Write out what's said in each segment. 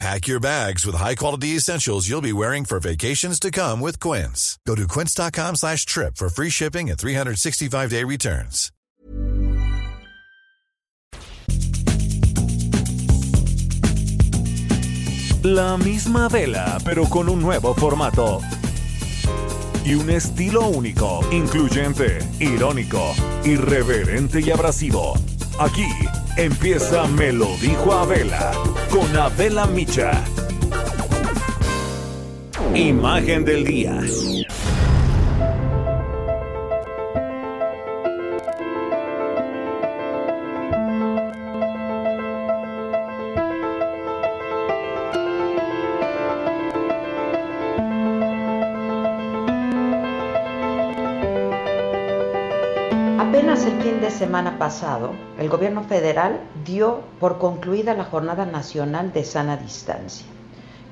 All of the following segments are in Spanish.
Pack your bags with high-quality essentials you'll be wearing for vacations to come with Quince. Go to quince.com slash trip for free shipping and 365-day returns. La misma vela, pero con un nuevo formato. Y un estilo único, incluyente, irónico, irreverente y abrasivo. Aquí empieza Me lo dijo Abela con Abela Micha. Imagen del día. De semana pasado, el gobierno federal dio por concluida la Jornada Nacional de Sana Distancia,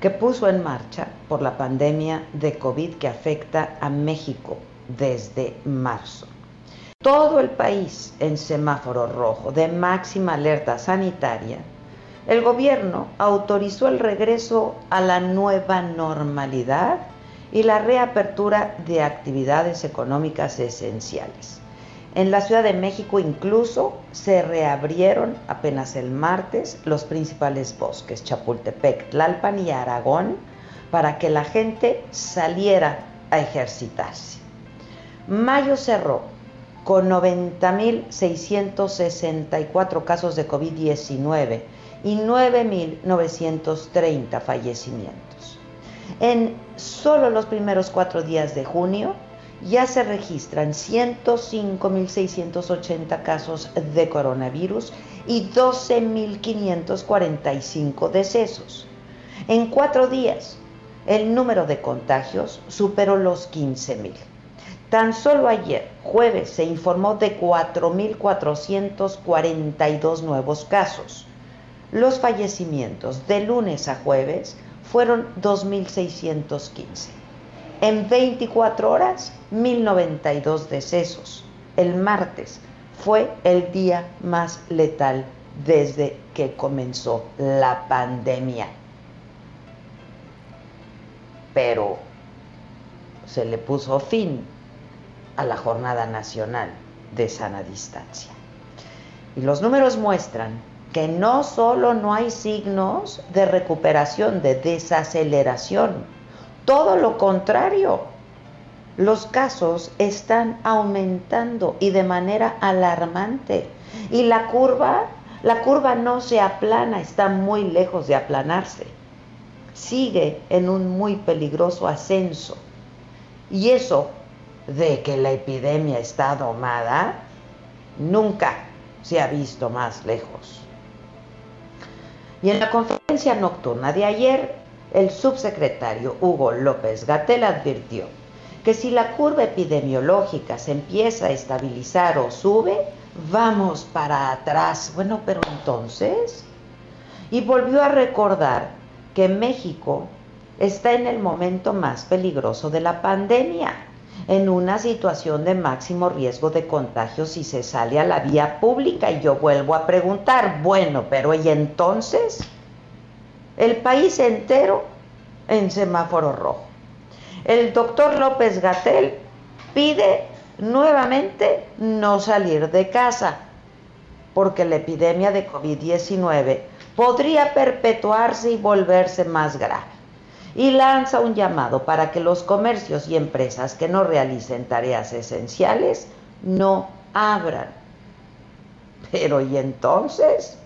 que puso en marcha por la pandemia de COVID que afecta a México desde marzo. Todo el país en semáforo rojo de máxima alerta sanitaria, el gobierno autorizó el regreso a la nueva normalidad y la reapertura de actividades económicas esenciales. En la Ciudad de México incluso se reabrieron apenas el martes los principales bosques, Chapultepec, Tlalpan y Aragón, para que la gente saliera a ejercitarse. Mayo cerró con 90.664 casos de COVID-19 y 9.930 fallecimientos. En solo los primeros cuatro días de junio, ya se registran 105.680 casos de coronavirus y 12.545 decesos. En cuatro días, el número de contagios superó los 15.000. Tan solo ayer, jueves, se informó de 4.442 nuevos casos. Los fallecimientos de lunes a jueves fueron 2.615. En 24 horas, 1092 decesos. El martes fue el día más letal desde que comenzó la pandemia. Pero se le puso fin a la Jornada Nacional de Sana Distancia. Y los números muestran que no solo no hay signos de recuperación, de desaceleración, todo lo contrario, los casos están aumentando y de manera alarmante. Y la curva, la curva no se aplana, está muy lejos de aplanarse. Sigue en un muy peligroso ascenso. Y eso de que la epidemia está domada, nunca se ha visto más lejos. Y en la conferencia nocturna de ayer, el subsecretario Hugo López Gatel advirtió que si la curva epidemiológica se empieza a estabilizar o sube, vamos para atrás. Bueno, pero entonces... Y volvió a recordar que México está en el momento más peligroso de la pandemia, en una situación de máximo riesgo de contagio si se sale a la vía pública. Y yo vuelvo a preguntar, bueno, pero ¿y entonces? El país entero en semáforo rojo. El doctor López Gatel pide nuevamente no salir de casa, porque la epidemia de COVID-19 podría perpetuarse y volverse más grave. Y lanza un llamado para que los comercios y empresas que no realicen tareas esenciales no abran. Pero ¿y entonces?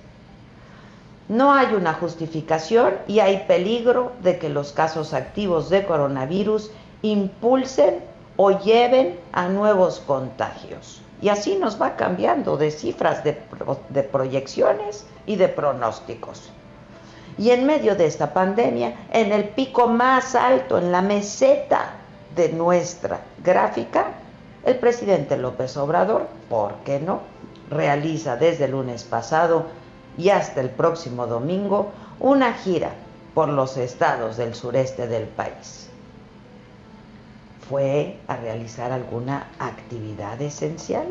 No hay una justificación y hay peligro de que los casos activos de coronavirus impulsen o lleven a nuevos contagios. Y así nos va cambiando de cifras de, proyecciones y de pronósticos. Y en medio de esta pandemia, en el pico más alto, en la meseta de nuestra gráfica, el presidente López Obrador, ¿por qué no? Realiza desde el lunes pasado y hasta el próximo domingo una gira por los estados del sureste del país. ¿Fue a realizar alguna actividad esencial?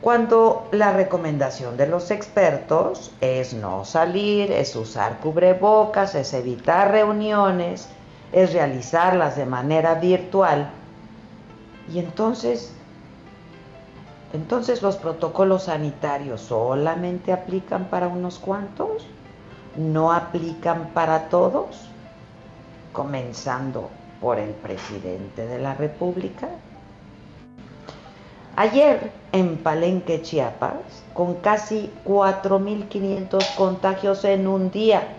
Cuando la recomendación de los expertos es no salir, es usar cubrebocas, es evitar reuniones, es realizarlas de manera virtual, y entonces, entonces los protocolos sanitarios solamente aplican para unos cuantos, no aplican para todos, comenzando por el presidente de la República. Ayer en Palenque, Chiapas, con casi 4.500 contagios en un día,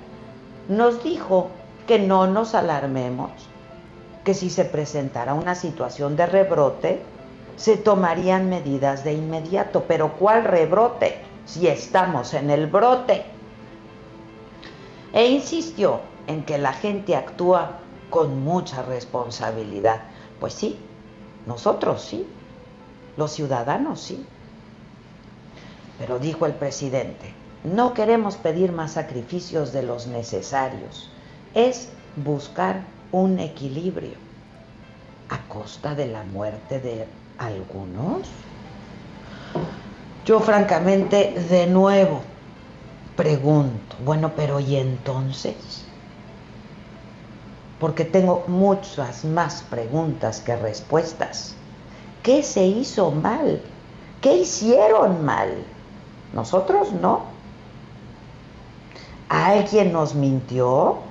nos dijo que no nos alarmemos, que si se presentara una situación de rebrote, se tomarían medidas de inmediato. Pero ¿cuál rebrote? Si estamos en el brote. E insistió en que la gente actúa con mucha responsabilidad. Pues sí, nosotros sí, los ciudadanos sí. Pero dijo el presidente, no queremos pedir más sacrificios de los necesarios, es buscar un equilibrio a costa de la muerte de algunos? Yo francamente de nuevo pregunto, bueno, pero ¿y entonces? Porque tengo muchas más preguntas que respuestas. ¿Qué se hizo mal? ¿Qué hicieron mal? Nosotros no. ¿Alguien nos mintió?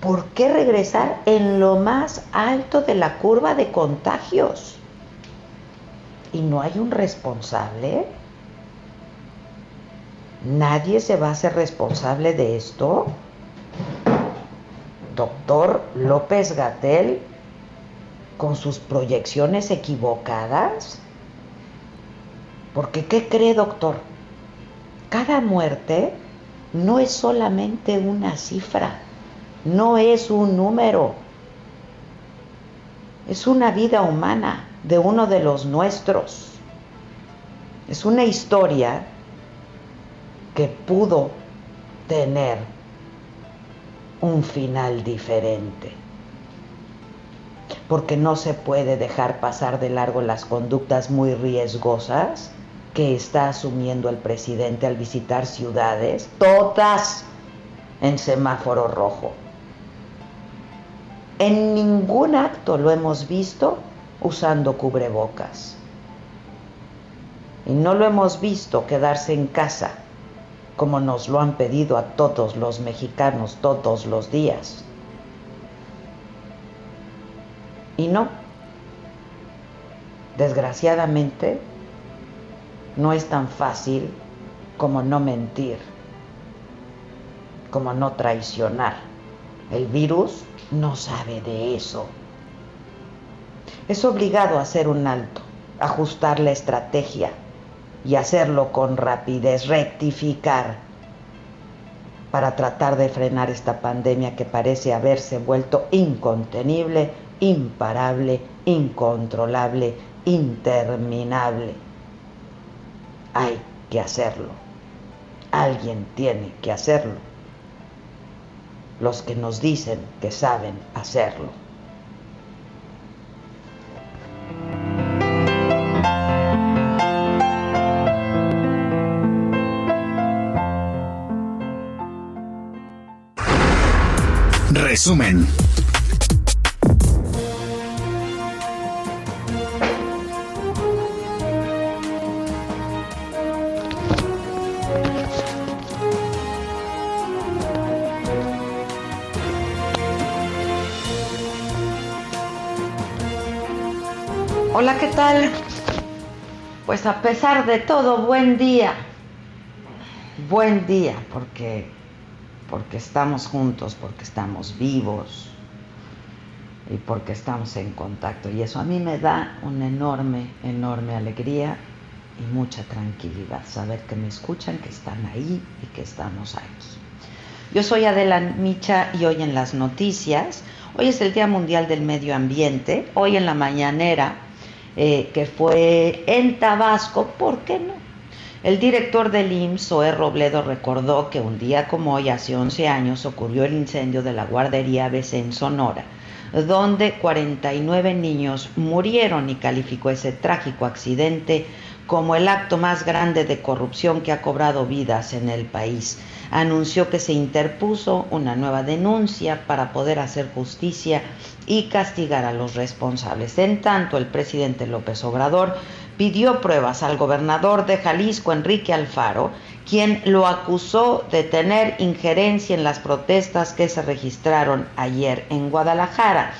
¿Por qué regresar en lo más alto de la curva de contagios? ¿Y no hay un responsable? ¿Nadie se va a hacer responsable de esto? Doctor López Gatel, con sus proyecciones equivocadas. Porque, ¿qué cree, doctor? Cada muerte no es solamente una cifra no es un número, es una vida humana de uno de los nuestros. Es una historia que pudo tener un final diferente. Porque no se puede dejar pasar de largo las conductas muy riesgosas que está asumiendo el presidente al visitar ciudades, todas en semáforo rojo. En ningún acto lo hemos visto usando cubrebocas. Y no lo hemos visto quedarse en casa como nos lo han pedido a todos los mexicanos todos los días. Y no, desgraciadamente, no es tan fácil como no mentir, como no traicionar. El virus no sabe de eso. Es obligado a hacer un alto, ajustar la estrategia y hacerlo con rapidez, rectificar para tratar de frenar esta pandemia que parece haberse vuelto incontenible, imparable, incontrolable, interminable. Hay que hacerlo. Alguien tiene que hacerlo los que nos dicen que saben hacerlo. Resumen. Hola, ¿qué tal? Pues a pesar de todo, buen día. Buen día, porque, porque estamos juntos, porque estamos vivos y porque estamos en contacto. Y eso a mí me da una enorme, enorme alegría y mucha tranquilidad. Saber que me escuchan, que están ahí y que estamos aquí. Yo soy Adela Micha y hoy en las noticias Hoy es el Día Mundial del Medio Ambiente. Hoy en la mañanera, eh, que fue en Tabasco, ¿por qué no? El director del IMSS, Zoe Robledo, recordó que un día como hoy, hace 11 años, ocurrió el incendio de la guardería ABC en Sonora, donde 49 niños murieron y calificó ese trágico accidente como el acto más grande de corrupción que ha cobrado vidas en el país. Anunció que se interpuso una nueva denuncia para poder hacer justicia y castigar a los responsables. En tanto, el presidente López Obrador pidió pruebas al gobernador de Jalisco, Enrique Alfaro, quien lo acusó de tener injerencia en las protestas que se registraron ayer en Guadalajara.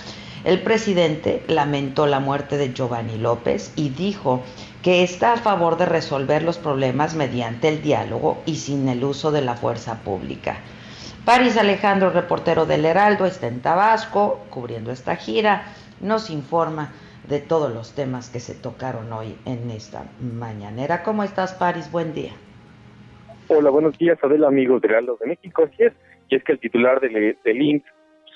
El presidente lamentó la muerte de Giovanni López y dijo que está a favor de resolver los problemas mediante el diálogo y sin el uso de la fuerza pública. París Alejandro, reportero del Heraldo, está en Tabasco cubriendo esta gira, nos informa de todos los temas que se tocaron hoy en esta mañanera. ¿Cómo estás, París? Buen día. Hola, buenos días, Adela, amigos de Heraldo de México. Y es que el titular del, del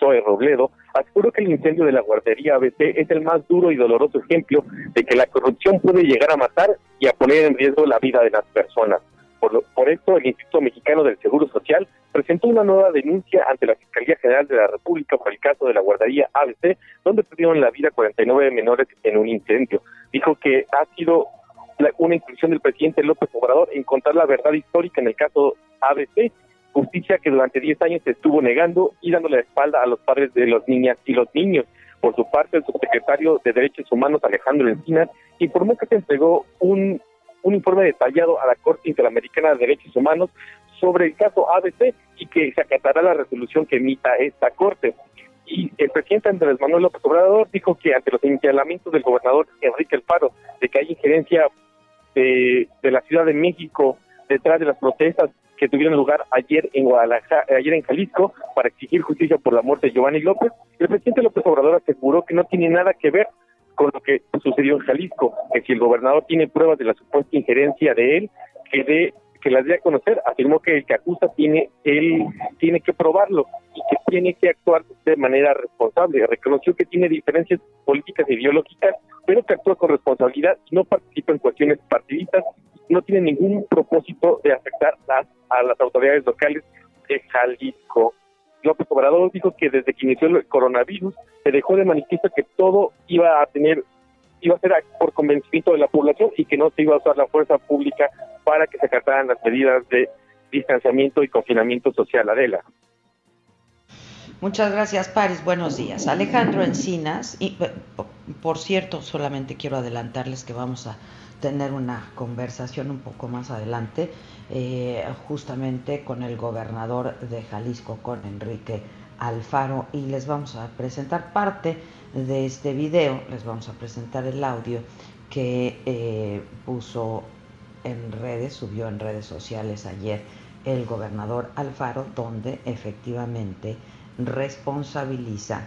Zoe Robledo, aseguró que el incendio de la guardería ABC es el más duro y doloroso ejemplo de que la corrupción puede llegar a matar y a poner en riesgo la vida de las personas. Por, por esto, el Instituto Mexicano del Seguro Social presentó una nueva denuncia ante la Fiscalía General de la República por el caso de la guardería ABC, donde perdieron la vida 49 menores en un incendio. Dijo que ha sido una inclusión del presidente López Obrador en contar la verdad histórica en el caso ABC justicia que durante 10 años se estuvo negando y dándole la espalda a los padres de las niñas y los niños. Por su parte, el subsecretario de Derechos Humanos, Alejandro Encinas, informó que se entregó un, un informe detallado a la Corte Interamericana de Derechos Humanos sobre el caso ABC y que se acatará la resolución que emita esta Corte. Y el presidente Andrés Manuel López Obrador dijo que ante los señalamientos del gobernador Enrique Alfaro de que hay injerencia de, de la Ciudad de México detrás de las protestas que tuvieron lugar ayer en Guadalajara, ayer en Jalisco para exigir justicia por la muerte de Giovanni López. El presidente López Obrador aseguró que no tiene nada que ver con lo que sucedió en Jalisco, que si el gobernador tiene pruebas de la supuesta injerencia de él, que de que las dé a conocer, afirmó que el que acusa tiene él tiene que probarlo y que tiene que actuar de manera responsable. Reconoció que tiene diferencias políticas e ideológicas, pero que actúa con responsabilidad no participa en cuestiones partidistas no tiene ningún propósito de afectar a las autoridades locales de Jalisco. López Obrador dijo que desde que inició el coronavirus se dejó de manifiesto que todo iba a tener, iba a ser por convencimiento de la población y que no se iba a usar la fuerza pública para que se acataran las medidas de distanciamiento y confinamiento social. Adela. Muchas gracias, Paris. Buenos días. Alejandro Encinas, y por cierto, solamente quiero adelantarles que vamos a tener una conversación un poco más adelante, eh, justamente con el gobernador de Jalisco, con Enrique Alfaro, y les vamos a presentar parte de este video, les vamos a presentar el audio que eh, puso en redes, subió en redes sociales ayer el gobernador Alfaro, donde efectivamente responsabiliza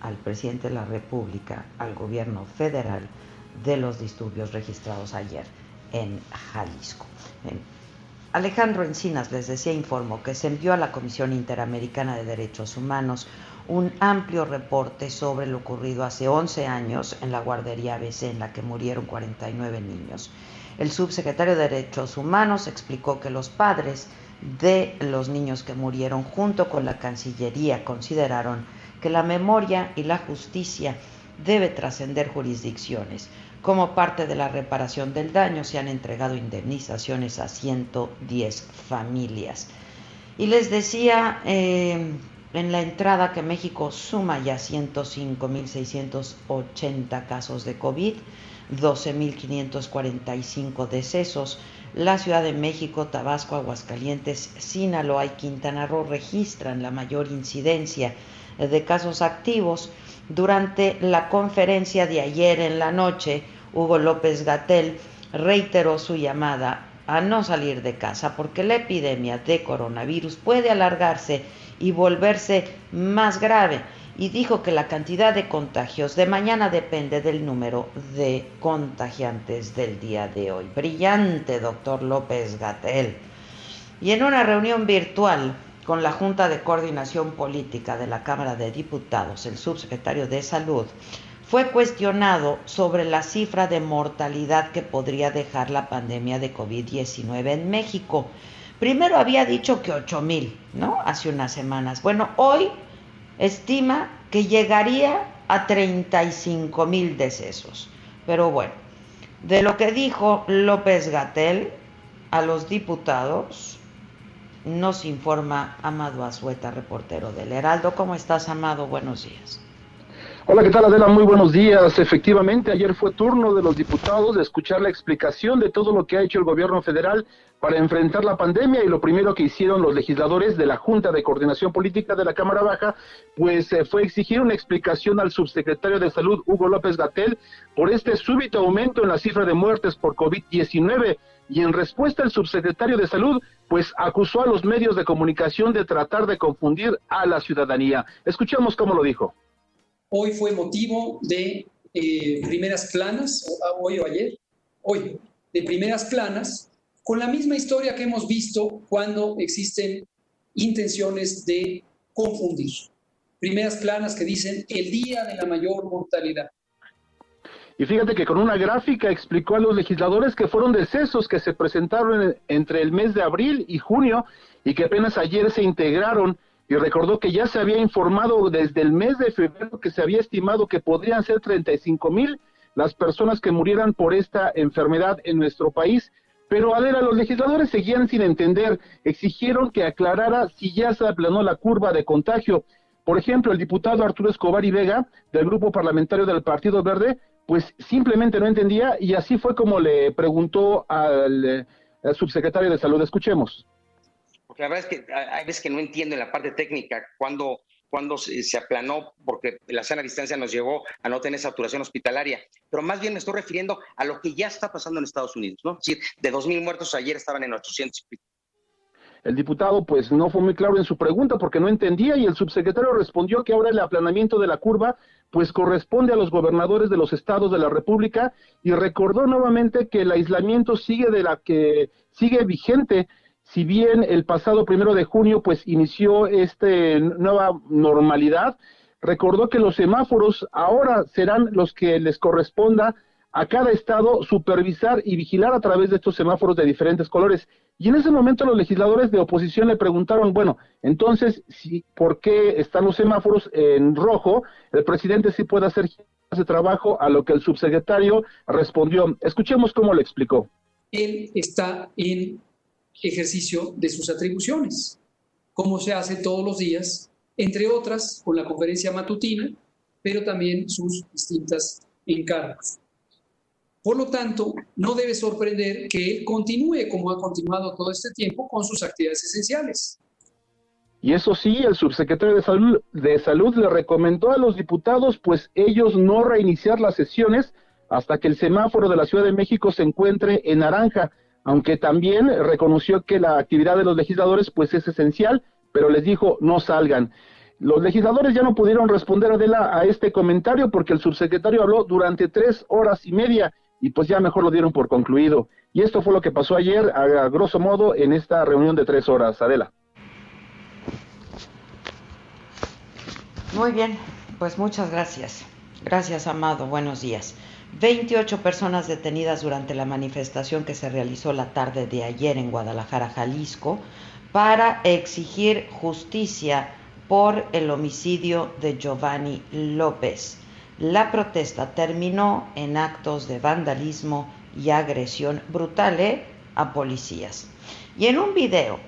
al presidente de la República, al gobierno federal, de los disturbios registrados ayer en Jalisco. Alejandro Encinas les decía, informó que se envió a la Comisión Interamericana de Derechos Humanos un amplio reporte sobre lo ocurrido hace 11 años en la guardería ABC en la que murieron 49 niños. El subsecretario de Derechos Humanos explicó que los padres de los niños que murieron junto con la Cancillería consideraron que la memoria y la justicia debe trascender jurisdicciones. Como parte de la reparación del daño se han entregado indemnizaciones a 110 familias. Y les decía eh, en la entrada que México suma ya 105.680 casos de COVID, 12.545 decesos. La Ciudad de México, Tabasco, Aguascalientes, Sinaloa y Quintana Roo registran la mayor incidencia de casos activos. Durante la conferencia de ayer en la noche, Hugo López Gatel reiteró su llamada a no salir de casa porque la epidemia de coronavirus puede alargarse y volverse más grave y dijo que la cantidad de contagios de mañana depende del número de contagiantes del día de hoy. Brillante, doctor López Gatel. Y en una reunión virtual con la Junta de Coordinación Política de la Cámara de Diputados, el subsecretario de Salud, fue cuestionado sobre la cifra de mortalidad que podría dejar la pandemia de COVID-19 en México. Primero había dicho que 8 mil, ¿no? Hace unas semanas. Bueno, hoy estima que llegaría a 35 mil decesos. Pero bueno, de lo que dijo López Gatel a los diputados, nos informa Amado Azueta, reportero del Heraldo. ¿Cómo estás, Amado? Buenos días. Hola, ¿qué tal Adela? Muy buenos días. Efectivamente, ayer fue turno de los diputados de escuchar la explicación de todo lo que ha hecho el gobierno federal para enfrentar la pandemia y lo primero que hicieron los legisladores de la Junta de Coordinación Política de la Cámara Baja, pues eh, fue exigir una explicación al subsecretario de Salud, Hugo López Gatel, por este súbito aumento en la cifra de muertes por COVID-19. Y en respuesta el subsecretario de Salud, pues acusó a los medios de comunicación de tratar de confundir a la ciudadanía. Escuchemos cómo lo dijo hoy fue motivo de eh, primeras planas, hoy o ayer, hoy, de primeras planas, con la misma historia que hemos visto cuando existen intenciones de confundir. Primeras planas que dicen el día de la mayor mortalidad. Y fíjate que con una gráfica explicó a los legisladores que fueron decesos que se presentaron entre el mes de abril y junio y que apenas ayer se integraron y recordó que ya se había informado desde el mes de febrero que se había estimado que podrían ser 35 mil las personas que murieran por esta enfermedad en nuestro país. Pero a ver, a los legisladores seguían sin entender, exigieron que aclarara si ya se aplanó la curva de contagio. Por ejemplo, el diputado Arturo Escobar y Vega, del grupo parlamentario del Partido Verde, pues simplemente no entendía y así fue como le preguntó al, al subsecretario de Salud. Escuchemos la verdad es que hay veces que no entiendo en la parte técnica cuándo cuando se, aplanó, porque la sana distancia nos llevó a no tener saturación hospitalaria, pero más bien me estoy refiriendo a lo que ya está pasando en Estados Unidos, ¿no? Es decir, de 2.000 muertos ayer estaban en 800 el diputado pues no fue muy claro en su pregunta porque no entendía y el subsecretario respondió que ahora el aplanamiento de la curva pues corresponde a los gobernadores de los estados de la República y recordó nuevamente que el aislamiento sigue de la que sigue vigente si bien el pasado primero de junio pues inició esta nueva normalidad, recordó que los semáforos ahora serán los que les corresponda a cada estado supervisar y vigilar a través de estos semáforos de diferentes colores. Y en ese momento los legisladores de oposición le preguntaron, bueno, entonces, si, ¿por qué están los semáforos en rojo? El presidente sí puede hacer ese trabajo, a lo que el subsecretario respondió. Escuchemos cómo le explicó. Él está en ejercicio de sus atribuciones, como se hace todos los días, entre otras con la conferencia matutina, pero también sus distintas encargos. Por lo tanto, no debe sorprender que él continúe como ha continuado todo este tiempo con sus actividades esenciales. Y eso sí, el subsecretario de Salud, de Salud le recomendó a los diputados, pues ellos no reiniciar las sesiones hasta que el semáforo de la Ciudad de México se encuentre en naranja aunque también reconoció que la actividad de los legisladores pues es esencial, pero les dijo no salgan. Los legisladores ya no pudieron responder Adela a este comentario porque el subsecretario habló durante tres horas y media y pues ya mejor lo dieron por concluido. Y esto fue lo que pasó ayer, a, grosso modo, en esta reunión de tres horas. Adela. Muy bien, pues muchas gracias. Gracias, Amado. Buenos días. 28 personas detenidas durante la manifestación que se realizó la tarde de ayer en Guadalajara, Jalisco, para exigir justicia por el homicidio de Giovanni López. La protesta terminó en actos de vandalismo y agresión brutal ¿eh? a policías. Y en un video,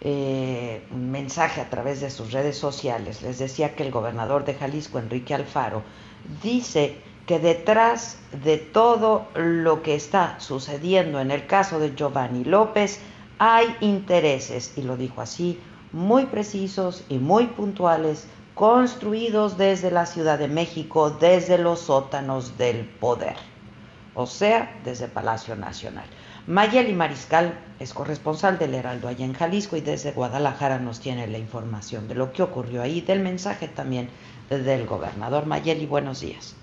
eh, un mensaje a través de sus redes sociales, les decía que el gobernador de Jalisco, Enrique Alfaro, dice que detrás de todo lo que está sucediendo en el caso de Giovanni López hay intereses, y lo dijo así, muy precisos y muy puntuales, construidos desde la Ciudad de México, desde los sótanos del poder, o sea, desde Palacio Nacional. Mayeli Mariscal es corresponsal del Heraldo allá en Jalisco y desde Guadalajara nos tiene la información de lo que ocurrió ahí, del mensaje también del gobernador. Mayeli, buenos días.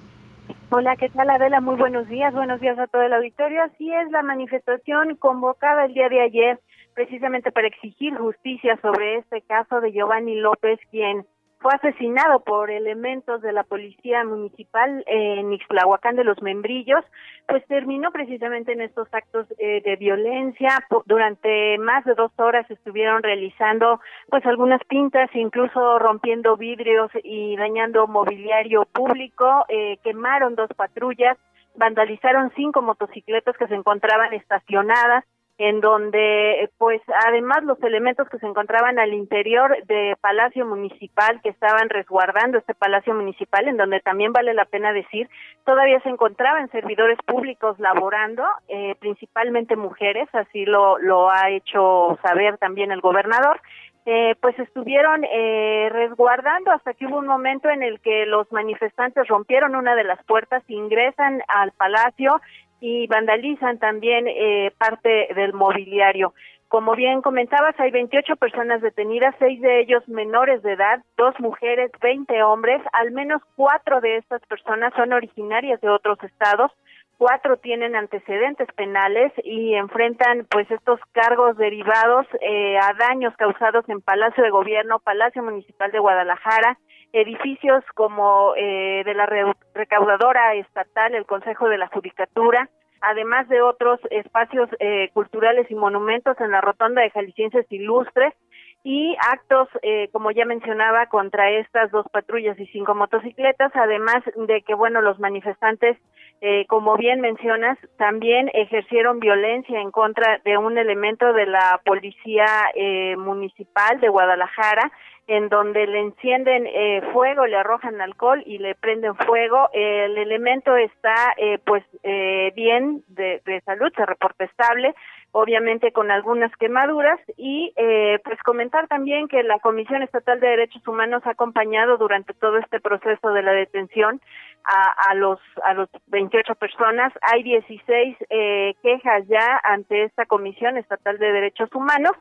Hola, ¿qué tal Adela? Muy buenos días, buenos días a todo el auditorio. Así es, la manifestación convocada el día de ayer precisamente para exigir justicia sobre este caso de Giovanni López, quien fue asesinado por elementos de la policía municipal en Ixtlahuacán de los Membrillos, pues terminó precisamente en estos actos de violencia. Durante más de dos horas estuvieron realizando pues algunas pintas, incluso rompiendo vidrios y dañando mobiliario público, eh, quemaron dos patrullas, vandalizaron cinco motocicletas que se encontraban estacionadas en donde pues además los elementos que se encontraban al interior de Palacio Municipal que estaban resguardando este Palacio Municipal en donde también vale la pena decir todavía se encontraban servidores públicos laborando eh, principalmente mujeres así lo lo ha hecho saber también el gobernador eh, pues estuvieron eh, resguardando hasta que hubo un momento en el que los manifestantes rompieron una de las puertas, ingresan al palacio y vandalizan también eh, parte del mobiliario. Como bien comentabas, hay 28 personas detenidas, seis de ellos menores de edad, dos mujeres, 20 hombres. Al menos cuatro de estas personas son originarias de otros estados, cuatro tienen antecedentes penales y enfrentan pues estos cargos derivados eh, a daños causados en Palacio de Gobierno, Palacio Municipal de Guadalajara, edificios como eh, de la recaudadora estatal, el Consejo de la Judicatura, además de otros espacios eh, culturales y monumentos en la Rotonda de Jaliscienses Ilustres y actos, eh, como ya mencionaba, contra estas dos patrullas y cinco motocicletas, además de que, bueno, los manifestantes, eh, como bien mencionas, también ejercieron violencia en contra de un elemento de la policía eh, municipal de Guadalajara, en donde le encienden eh, fuego, le arrojan alcohol y le prenden fuego. El elemento está, eh, pues, eh, bien de, de salud, se reporta estable obviamente con algunas quemaduras y eh, pues comentar también que la Comisión Estatal de Derechos Humanos ha acompañado durante todo este proceso de la detención a, a los a los 28 personas. Hay 16 eh, quejas ya ante esta Comisión Estatal de Derechos Humanos.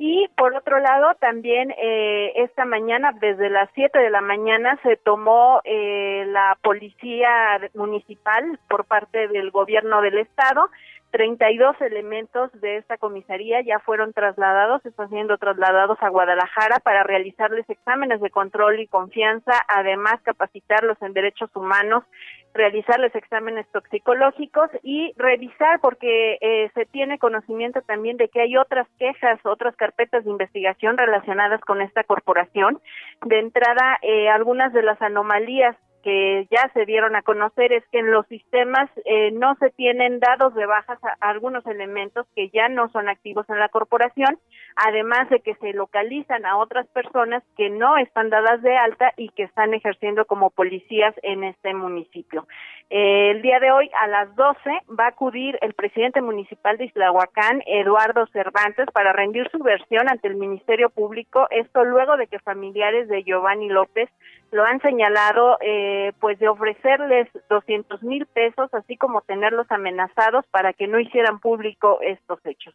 Y por otro lado, también eh, esta mañana, desde las 7 de la mañana, se tomó eh, la policía municipal por parte del gobierno del estado 32 elementos de esta comisaría ya fueron trasladados, están siendo trasladados a Guadalajara para realizarles exámenes de control y confianza, además capacitarlos en derechos humanos, realizarles exámenes toxicológicos y revisar porque eh, se tiene conocimiento también de que hay otras quejas, otras carpetas de investigación relacionadas con esta corporación. De entrada, eh, algunas de las anomalías que ya se dieron a conocer es que en los sistemas eh, no se tienen dados de bajas a, algunos elementos que ya no son activos en la corporación, además de que se localizan a otras personas que no están dadas de alta y que están ejerciendo como policías en este municipio. Eh, el día de hoy a las 12 va a acudir el presidente municipal de Islahuacán, Eduardo Cervantes, para rendir su versión ante el Ministerio Público, esto luego de que familiares de Giovanni López lo han señalado eh, pues de ofrecerles 200 mil pesos, así como tenerlos amenazados para que no hicieran público estos hechos.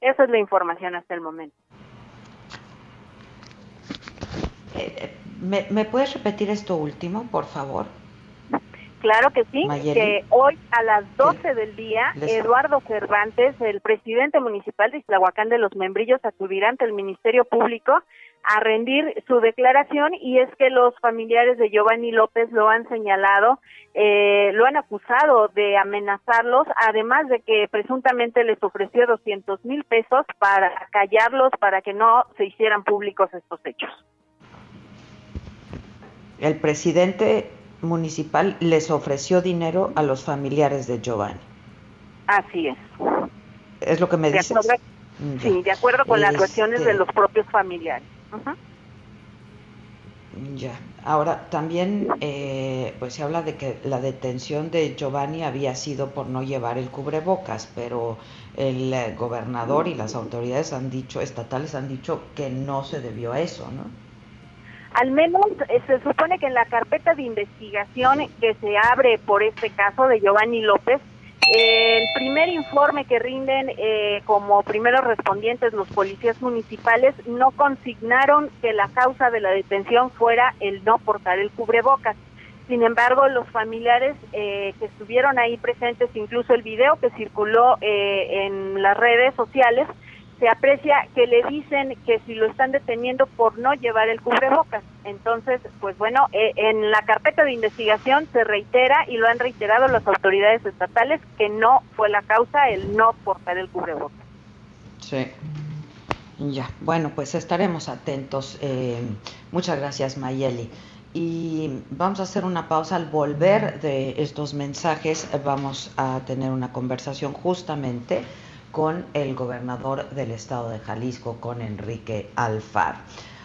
Esa es la información hasta el momento. Eh, ¿me, ¿Me puedes repetir esto último, por favor? Claro que sí, que hoy a las 12 del día, Eduardo Cervantes, el presidente municipal de Islahuacán de los Membrillos, acudirá ante el Ministerio Público a rendir su declaración y es que los familiares de Giovanni López lo han señalado, eh, lo han acusado de amenazarlos, además de que presuntamente les ofreció 200 mil pesos para callarlos, para que no se hicieran públicos estos hechos. El presidente municipal les ofreció dinero a los familiares de Giovanni. Así es. Es lo que me dices. sí, de acuerdo con las versiones de este los propios familiares. Ya. Ahora, también eh, pues se habla de que la detención de Giovanni había sido por no llevar el cubrebocas, pero el eh, gobernador y las autoridades han dicho, estatales han dicho que no se debió a eso, ¿no? Al menos eh, se supone que en la carpeta de investigación que se abre por este caso de Giovanni López, el primer informe que rinden eh, como primeros respondientes los policías municipales no consignaron que la causa de la detención fuera el no portar el cubrebocas. Sin embargo, los familiares eh, que estuvieron ahí presentes, incluso el video que circuló en las redes sociales, se aprecia que le dicen que si lo están deteniendo por no llevar el cubrebocas. Entonces, pues bueno, eh, en la carpeta de investigación se reitera y lo han reiterado las autoridades estatales que no fue la causa el no portar el cubrebocas. Sí. Ya, bueno, pues estaremos atentos. Eh, muchas gracias, Mayeli. Y vamos a hacer una pausa. Al volver de estos mensajes, vamos a tener una conversación justamente con el gobernador del estado de Jalisco, con Enrique Alfaro.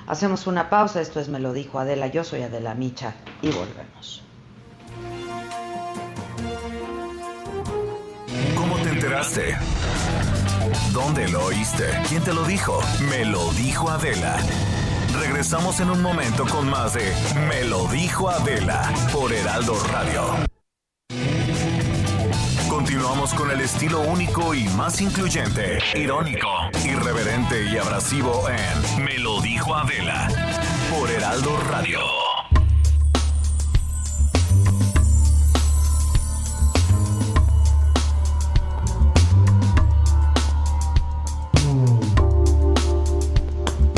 Hacemos una pausa, esto es Me lo dijo Adela, yo soy Adela Micha y volvemos. ¿Cómo te enteraste? ¿Dónde lo oíste? ¿Quién te lo dijo? Me lo dijo Adela. Regresamos en un momento con más de Me lo dijo Adela por Heraldo Radio. Continuamos con el estilo único y más incluyente, irónico, irreverente y abrasivo en Me lo dijo Adela por Heraldo Radio.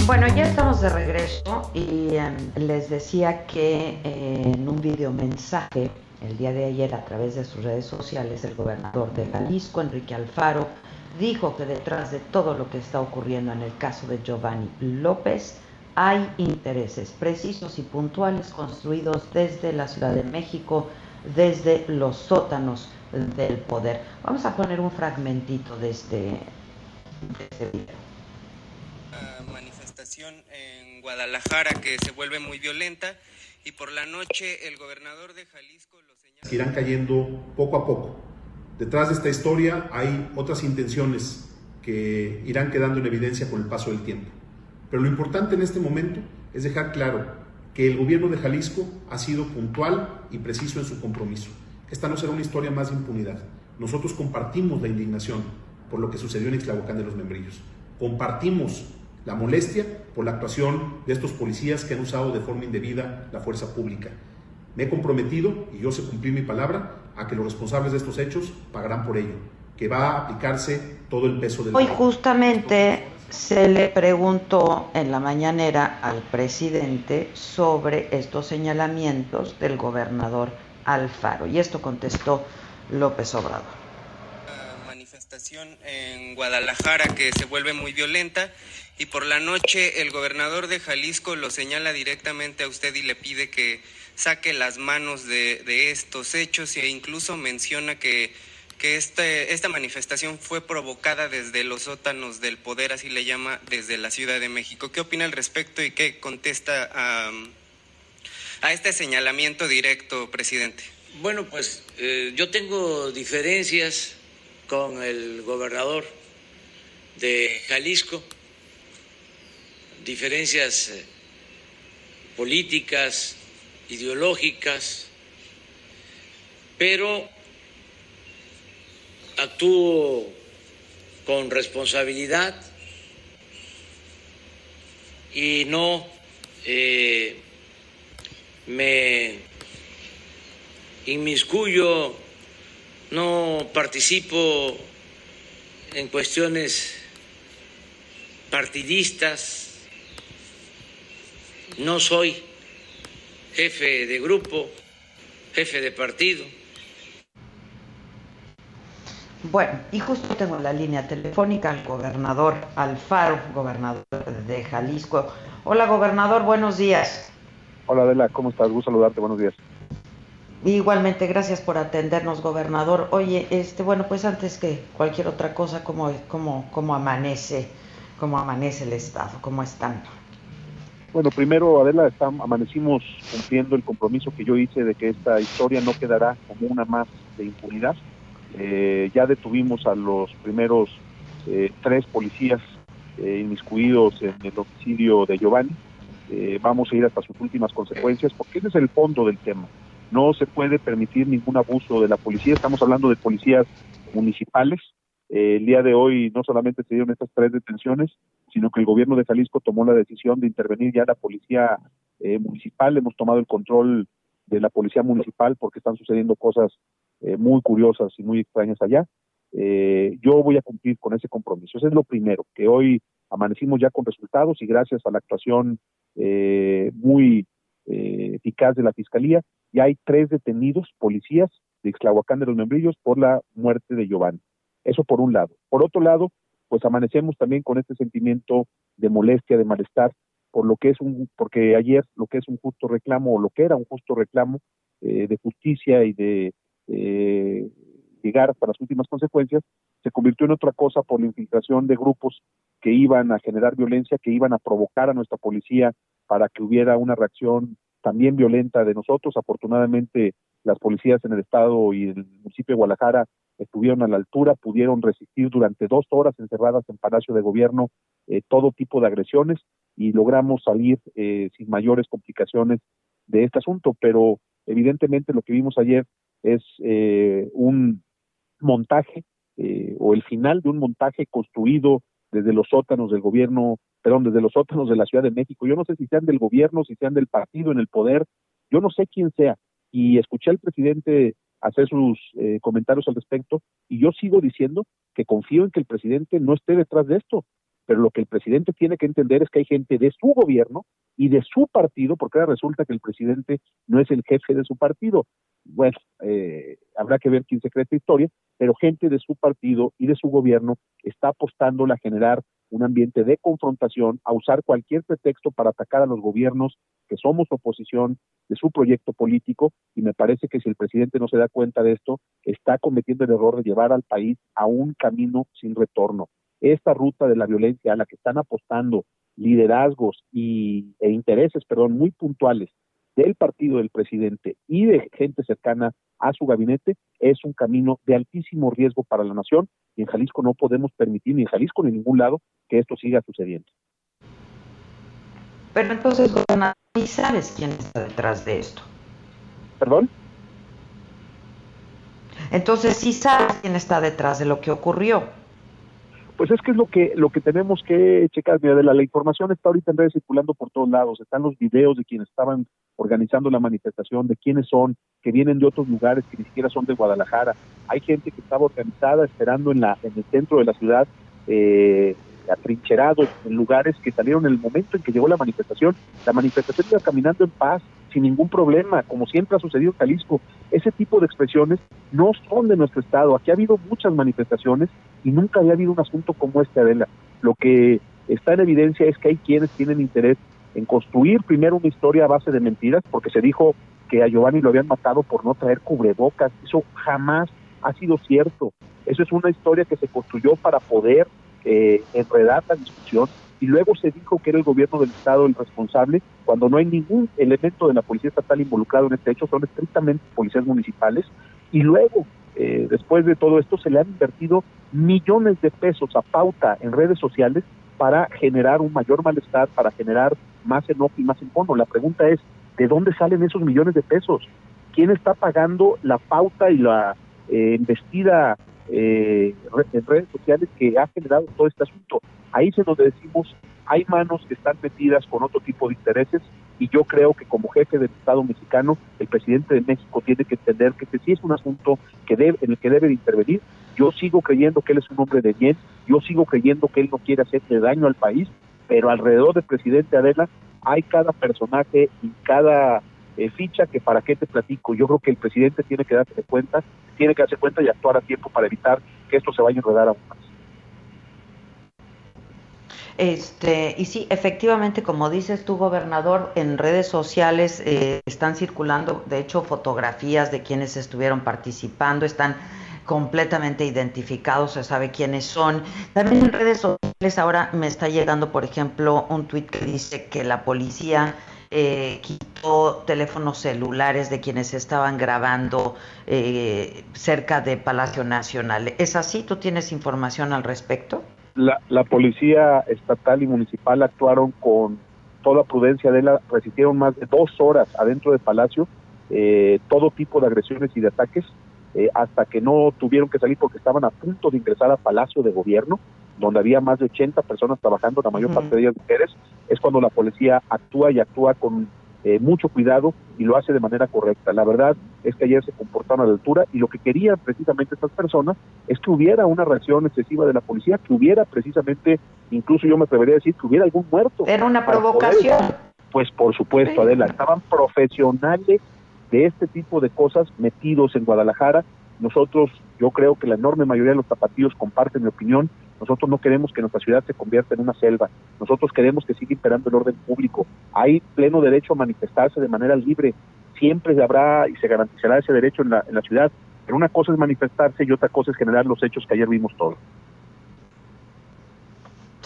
Bueno, ya estamos de regreso y em, les decía que eh, en un video mensaje el día de ayer a través de sus redes sociales el gobernador de Jalisco, Enrique Alfaro, dijo que detrás de todo lo que está ocurriendo en el caso de Giovanni López hay intereses precisos y puntuales construidos desde la Ciudad de México, desde los sótanos del poder. Vamos a poner un fragmentito de este, este video en Guadalajara que se vuelve muy violenta y por la noche el gobernador de Jalisco lo señala. Irán cayendo poco a poco. Detrás de esta historia hay otras intenciones que irán quedando en evidencia con el paso del tiempo. Pero lo importante en este momento es dejar claro que el gobierno de Jalisco ha sido puntual y preciso en su compromiso. Esta no será una historia más de impunidad. Nosotros compartimos la indignación por lo que sucedió en Ixtlahuacán de los Membrillos. Compartimos la molestia por la actuación de estos policías que han usado de forma indebida la fuerza pública. Me he comprometido, y yo sé cumplir mi palabra, a que los responsables de estos hechos pagarán por ello, que va a aplicarse todo el peso del... Hoy justamente se le preguntó en la mañanera al presidente sobre estos señalamientos del gobernador Alfaro, y esto contestó López Obrador manifestación en Guadalajara que se vuelve muy violenta y por la noche el gobernador de Jalisco lo señala directamente a usted y le pide que saque las manos de, estos hechos e incluso menciona que, que este, esta manifestación fue provocada desde los sótanos del poder, así le llama, desde la Ciudad de México. ¿Qué opina al respecto y qué contesta a, a este señalamiento directo, presidente? Bueno, pues eh, yo tengo diferencias con el gobernador de Jalisco diferencias eh, políticas, ideológicas, pero actúo con responsabilidad y no eh, me inmiscuyo, no participo en cuestiones partidistas, no soy jefe de grupo, jefe de partido. Bueno, y justo tengo la línea telefónica al gobernador Alfaro, gobernador de Jalisco. Hola, gobernador, buenos días. Hola, Adela, ¿cómo estás? Gusto saludarte, buenos días. Igualmente, gracias por atendernos, gobernador. Oye, este, bueno, pues antes que cualquier otra cosa, ¿cómo, cómo, cómo amanece, cómo amanece el Estado? ¿Cómo están? Bueno, primero, Adela, amanecimos cumpliendo el compromiso que yo hice de que esta historia no quedará como una más de impunidad. Eh, ya detuvimos a los primeros eh, tres policías eh, inmiscuidos en el homicidio de Giovanni. vamos a ir hasta sus últimas consecuencias porque ese es el fondo del tema. No se puede permitir ningún abuso de la policía. Estamos hablando de policías municipales. el día de hoy no solamente se dieron estas tres detenciones, sino que el gobierno de Jalisco tomó la decisión de intervenir ya la policía eh, municipal. Hemos tomado el control de la policía municipal porque están sucediendo cosas eh, muy curiosas y muy extrañas allá. eh, yo voy a cumplir con ese compromiso. Ese es lo primero, que hoy amanecimos ya con resultados y gracias a la actuación eh, muy eh, eficaz de la Fiscalía, ya hay tres detenidos policías de Ixtlahuacán de los Membrillos por la muerte de Giovanni. Eso por un lado. Por otro lado, pues amanecemos también con este sentimiento de molestia, de malestar, por lo que es un, porque ayer lo que es un justo reclamo, o lo que era un justo reclamo eh, de justicia y de eh, llegar hasta las últimas consecuencias, se convirtió en otra cosa por la infiltración de grupos que iban a generar violencia, que iban a provocar a nuestra policía para que hubiera una reacción también violenta de nosotros. Afortunadamente, las policías en el estado y el municipio de Guadalajara estuvieron a la altura, pudieron resistir durante dos horas encerradas en Palacio de Gobierno eh, todo tipo de agresiones y logramos salir eh, sin mayores complicaciones de este asunto, pero evidentemente lo que vimos ayer es eh, un montaje o el final de un montaje construido desde los sótanos del gobierno, perdón, desde los sótanos de la Ciudad de México. Yo no sé si sean del gobierno, si sean del partido en el poder, yo no sé quién sea. Y escuché al presidente hacer sus eh, comentarios al respecto y yo sigo diciendo que confío en que el presidente no esté detrás de esto, pero lo que el presidente tiene que entender es que hay gente de su gobierno y de su partido, porque ahora resulta que el presidente no es el jefe de su partido. Bueno, eh, habrá que ver quién se cree esta historia, pero gente de su partido y de su gobierno está apostando a generar un ambiente de confrontación, a usar cualquier pretexto para atacar a los gobiernos que somos oposición de su proyecto político y me parece que si el presidente no se da cuenta de esto, está cometiendo el error de llevar al país a un camino sin retorno. Esta ruta de la violencia a la que están apostando liderazgos y, e intereses, perdón, muy puntuales del partido del presidente y de gente cercana a su gabinete es un camino de altísimo riesgo para la nación y en Jalisco no podemos permitir, ni en Jalisco ni en ningún lado, que esto siga sucediendo. Pero entonces, gobernador, ¿y sabes quién está detrás de esto? ¿Perdón? Entonces sí sabes quién está detrás de lo que ocurrió. Pues es que es lo que lo que tenemos que checar. Mira, de la, la información está ahorita en redes circulando por todos lados. Están los videos de quienes estaban organizando la manifestación, de quiénes son, que vienen de otros lugares que ni siquiera son de Guadalajara. Hay gente que estaba organizada esperando en la en el centro de la ciudad, eh, atrincherados en lugares que salieron en el momento en que llegó la manifestación. La manifestación iba caminando en paz, sin ningún problema, como siempre ha sucedido en Jalisco. Ese tipo de expresiones no son de nuestro estado. Aquí ha habido muchas manifestaciones y nunca había habido un asunto como este, Adela. Lo que está en evidencia es que hay quienes tienen interés en construir primero una historia a base de mentiras, porque se dijo que a Giovanni lo habían matado por no traer cubrebocas. Eso jamás ha sido cierto. Eso es una historia que se construyó para poder eh, enredar la discusión y luego se dijo que era el gobierno del Estado el responsable, cuando no hay ningún elemento de la Policía Estatal involucrado en este hecho, son estrictamente policías municipales, y luego, eh, después de todo esto, se le han invertido millones de pesos a pauta en redes sociales para generar un mayor malestar, para generar más enojo y más encono. La pregunta es, ¿de dónde salen esos millones de pesos? ¿Quién está pagando la pauta y la eh, embestida eh, en redes sociales que ha generado todo este asunto. Ahí se nos decimos, hay manos que están metidas con otro tipo de intereses y yo creo que como jefe del Estado mexicano, el presidente de México tiene que entender que este sí es un asunto que debe, en el que debe de intervenir. Yo sigo creyendo que él es un hombre de bien, yo sigo creyendo que él no quiere hacerle daño al país, pero alrededor del presidente Adela hay cada personaje y cada eh, ficha que para qué te platico. Yo creo que el presidente tiene que darse cuenta, tiene que darse cuenta y actuar a tiempo para evitar que esto se vaya a enredar aún más. Este, y sí, efectivamente, como dices tú, gobernador, en redes sociales eh, están circulando, de hecho, fotografías de quienes estuvieron participando, están completamente identificados, se sabe quiénes son. También en redes sociales ahora me está llegando, por ejemplo, un tuit que dice que la policía eh, quitó teléfonos celulares de quienes estaban grabando eh, cerca de Palacio Nacional. ¿Es así? ¿Tú tienes información al respecto? La, policía estatal y municipal actuaron con toda prudencia de la resistieron más de dos horas adentro del palacio eh, todo tipo de agresiones y de ataques eh, hasta que no tuvieron que salir porque estaban a punto de ingresar a Palacio de Gobierno donde había más de 80 personas trabajando, la mayor parte de ellas mujeres, es cuando la policía actúa y actúa con eh, mucho cuidado y lo hace de manera correcta. La verdad es que ayer se comportaron a la altura y lo que querían precisamente estas personas es que hubiera una reacción excesiva de la policía, que hubiera precisamente, incluso yo me atrevería a decir, que hubiera algún muerto. Era una provocación. pues por supuesto, Adela, estaban profesionales de este tipo de cosas metidos en Guadalajara. Nosotros, yo creo que la enorme mayoría de los tapatíos comparten mi opinión. Nosotros no queremos que nuestra ciudad se convierta en una selva. Nosotros queremos que siga imperando el orden público. Hay pleno derecho a manifestarse de manera libre. Siempre habrá y se garantizará ese derecho en la, en la ciudad. Pero una cosa es manifestarse y otra cosa es generar los hechos que ayer vimos todos.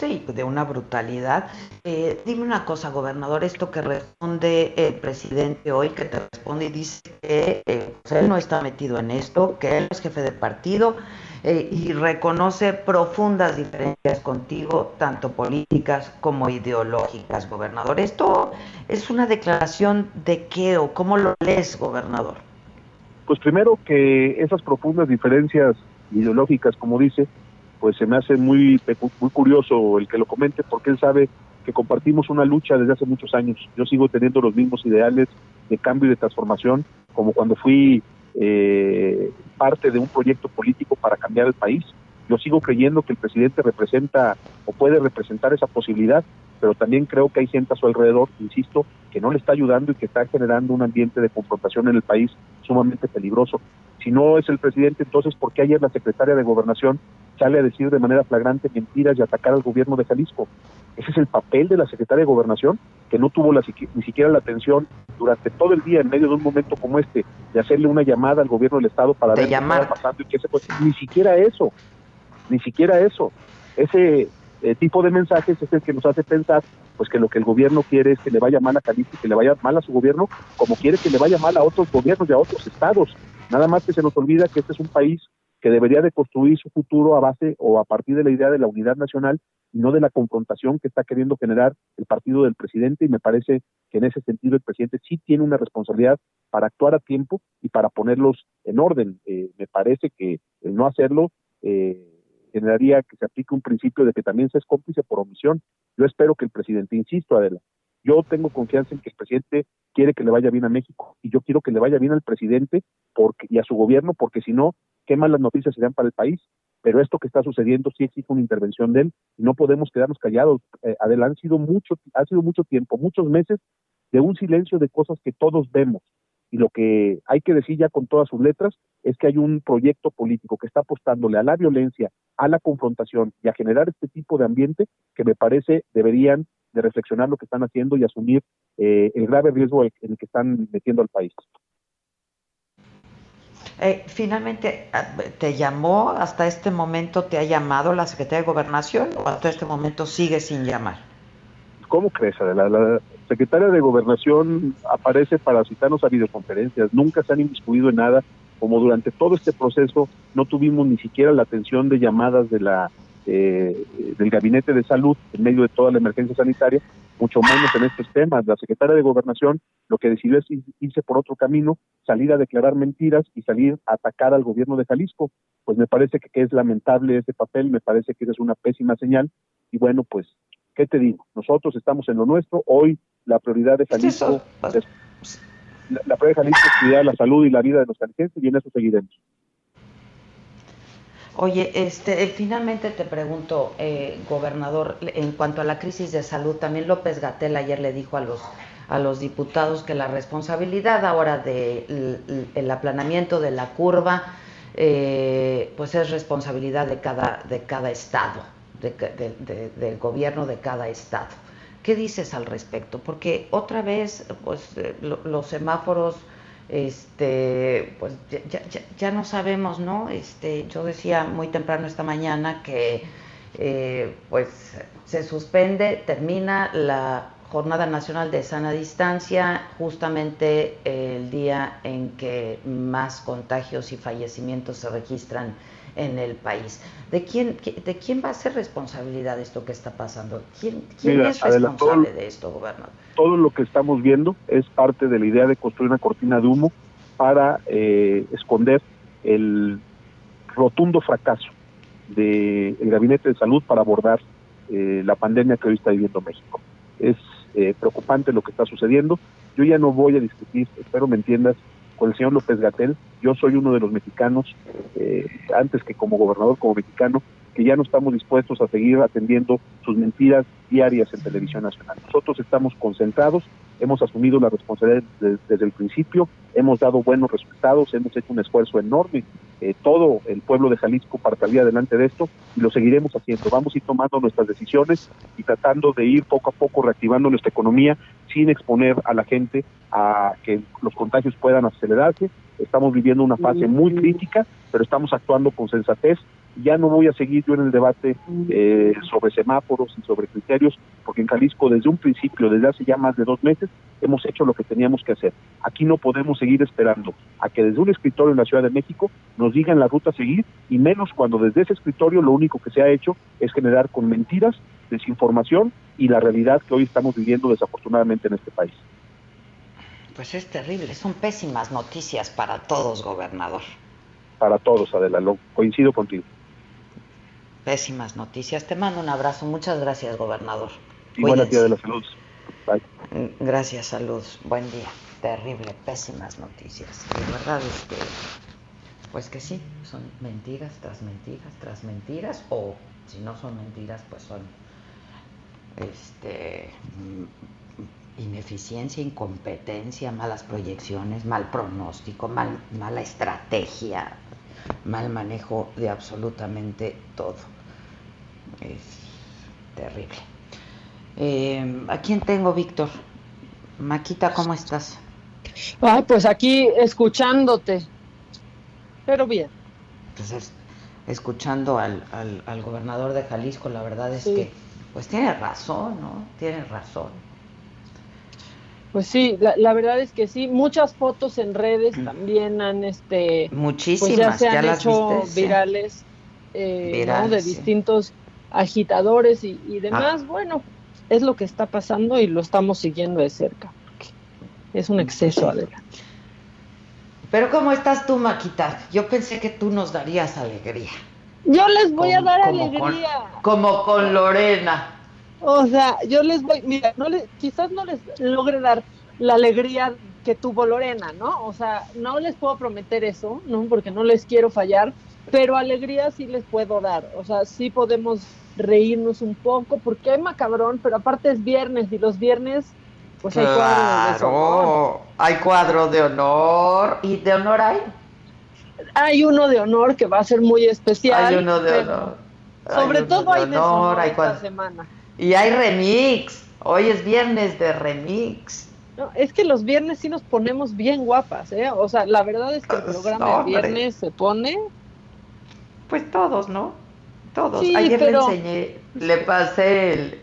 Sí, de una brutalidad. Eh, dime una cosa, gobernador, esto que responde el presidente hoy, que te responde y dice que eh, pues, él no está metido en esto, que él es jefe de partido eh, y reconoce profundas diferencias contigo, tanto políticas como ideológicas, gobernador. ¿Esto es una declaración de qué o cómo lo lees, gobernador? Pues primero que esas profundas diferencias ideológicas, como dice, pues se me hace muy, muy curioso el que lo comente porque él sabe que compartimos una lucha desde hace muchos años. Yo sigo teniendo los mismos ideales de cambio y de transformación como cuando fui eh, parte de un proyecto político para cambiar el país. Yo sigo creyendo que el presidente representa o puede representar esa posibilidad, pero también creo que hay gente a su alrededor, insisto, que no le está ayudando y que está generando un ambiente de confrontación en el país sumamente peligroso. Si no es el presidente, entonces, ¿por qué ayer la secretaria de Gobernación sale a decir de manera flagrante mentiras y atacar al gobierno de Jalisco? Ese es el papel de la secretaria de Gobernación, que no tuvo la, ni siquiera la atención durante todo el día, en medio de un momento como este, de hacerle una llamada al gobierno del Estado para ver qué estaba pasando y qué se puede. Ni siquiera eso, ni siquiera eso. Ese eh, tipo de mensajes es el que nos hace pensar pues que lo que el gobierno quiere es que le vaya mal a Jalisco, que le vaya mal a su gobierno, como quiere que le vaya mal a otros gobiernos y a otros estados. Nada más que se nos olvida que este es un país que debería de construir su futuro a base o a partir de la idea de la unidad nacional y no de la confrontación que está queriendo generar el partido del presidente y me parece que en ese sentido el presidente sí tiene una responsabilidad para actuar a tiempo y para ponerlos en orden. Eh, me parece que el no hacerlo eh, generaría que se aplique un principio de que también se es cómplice por omisión. Yo espero que el presidente, insisto, Adela, yo tengo confianza en que el presidente quiere que le vaya bien a México y yo quiero que le vaya bien al presidente porque, y a su gobierno, porque si no, qué malas noticias serían para el país. Pero esto que está sucediendo sí exige una intervención de él y no podemos quedarnos callados. Eh, han sido mucho, ha sido mucho tiempo, muchos meses de un silencio de cosas que todos vemos y lo que hay que decir ya con todas sus letras es que hay un proyecto político que está apostándole a la violencia, a la confrontación y a generar este tipo de ambiente que me parece deberían de reflexionar lo que están haciendo y asumir eh, el grave riesgo en el que están metiendo al país. Eh, finalmente, ah, ¿te llamó hasta este momento, te ha llamado la Secretaría de Gobernación o hasta este momento sigue sin llamar? ¿Cómo crees? La, la secretaria de Gobernación aparece para citarnos a videoconferencias, nunca se han inmiscuido en nada, como durante todo este proceso no tuvimos ni siquiera la atención de llamadas de la eh, del Gabinete de Salud en medio de toda la emergencia sanitaria, mucho menos en estos temas. La secretaria de Gobernación lo que decidió es irse por otro camino, salir a declarar mentiras y salir a atacar al gobierno de Jalisco. Pues me parece que, que es lamentable ese papel, me parece que es una pésima señal y bueno, pues ¿qué te digo? Nosotros estamos en lo nuestro. Hoy la prioridad de Jalisco, es, la, prioridad de Jalisco es cuidar la salud y la vida de los jaliscienses y en eso seguiremos. Oye, este, finalmente te pregunto, eh, gobernador, en cuanto a la crisis de salud, también López Gatel ayer le dijo a los a los diputados que la responsabilidad ahora del el aplanamiento de la curva, eh, pues es responsabilidad de cada de cada estado del gobierno de cada estado. ¿Qué dices al respecto? Porque otra vez, pues eh, los semáforos, este, pues ya, ya, no sabemos, ¿no? Este, yo decía muy temprano esta mañana que, eh, pues, se suspende, termina la Jornada Nacional de Sana Distancia, justamente el día en que más contagios y fallecimientos se registran en el país. ¿De quién, de quién va a ser responsabilidad de esto que está pasando? ¿Quién, quién es responsable de esto, gobernador? Todo lo que estamos viendo es parte de la idea de construir una cortina de humo para eh, esconder el rotundo fracaso del Gabinete de Salud para abordar eh, la pandemia que hoy está viviendo México. Es eh, preocupante lo que está sucediendo. Yo ya no voy a discutir, espero me entiendas, con el señor López Gatel. Yo soy uno de los mexicanos, eh, antes que como gobernador, como mexicano, que ya no estamos dispuestos a seguir atendiendo sus mentiras diarias en televisión nacional. Nosotros estamos concentrados, hemos asumido la responsabilidad desde, el principio, hemos dado buenos resultados, hemos hecho un esfuerzo enorme, eh, todo el pueblo de Jalisco para salir adelante de esto y lo seguiremos haciendo. Vamos a ir tomando nuestras decisiones y tratando de ir poco a poco reactivando nuestra economía sin exponer a la gente a que los contagios puedan acelerarse. Estamos viviendo una fase muy crítica, pero estamos actuando con sensatez ya no voy a seguir yo en el debate eh, sobre semáforos y sobre criterios, porque en Jalisco desde un principio, desde hace ya más de dos meses, hemos hecho lo que teníamos que hacer. Aquí no podemos seguir esperando a que desde un escritorio en la Ciudad de México nos digan la ruta a seguir, y menos cuando desde ese escritorio lo único que se ha hecho es generar con mentiras, desinformación y la realidad que hoy estamos viviendo desafortunadamente en este país. Pues es terrible, son pésimas noticias para todos, gobernador. Para todos, Adela, lo coincido contigo. Pésimas noticias. Te mando un abrazo. Muchas gracias, gobernador. Y buena día de la salud. Bye. Gracias, salud. Buen día. Terrible, pésimas noticias. De verdad es que, pues que sí, son mentiras tras mentiras tras mentiras, o si no son mentiras, pues son este ineficiencia, incompetencia, malas proyecciones, mal pronóstico, mal, mala estrategia, mal manejo de absolutamente todo. Es terrible. Eh, ¿A quién tengo, Víctor? Maquita, ¿cómo estás? Ay, pues aquí escuchándote. Pero bien. Entonces, escuchando al, al, gobernador de Jalisco, la verdad es que, pues tiene razón, ¿no? Tiene razón. Pues sí, la, verdad es que sí, muchas fotos en redes mm. también han, este, muchísimas, pues ya se han hecho virales, eh, de distintos agitadores y, demás. Ah. Bueno, es lo que está pasando y lo estamos siguiendo de cerca. Es un exceso, adelante. Pero ¿cómo estás tú, Maquita? Yo pensé que tú nos darías alegría. Yo les voy a dar alegría. como con Lorena. O sea, yo les voy, mira, no les, quizás no les logre dar la alegría que tuvo Lorena, ¿no? O sea, no les puedo prometer eso, ¿no? Porque no les quiero fallar, pero alegría sí les puedo dar. O sea, sí podemos reírnos un poco, porque hay macabrón, pero aparte es viernes y los viernes, pues hay cuadros de honor. Hay cuadro de honor. ¿Y de honor hay? Hay uno de honor que va a ser muy especial. Hay uno de honor. Sobre todo hay de honor, esta semana. Y hay remix. Hoy es viernes de remix. No, es que los viernes sí nos ponemos bien guapas, ¿eh? O sea, la verdad es que el pues, programa de viernes se pone. Pues todos, ¿no? Todos. Ayer le enseñé, le pasé el,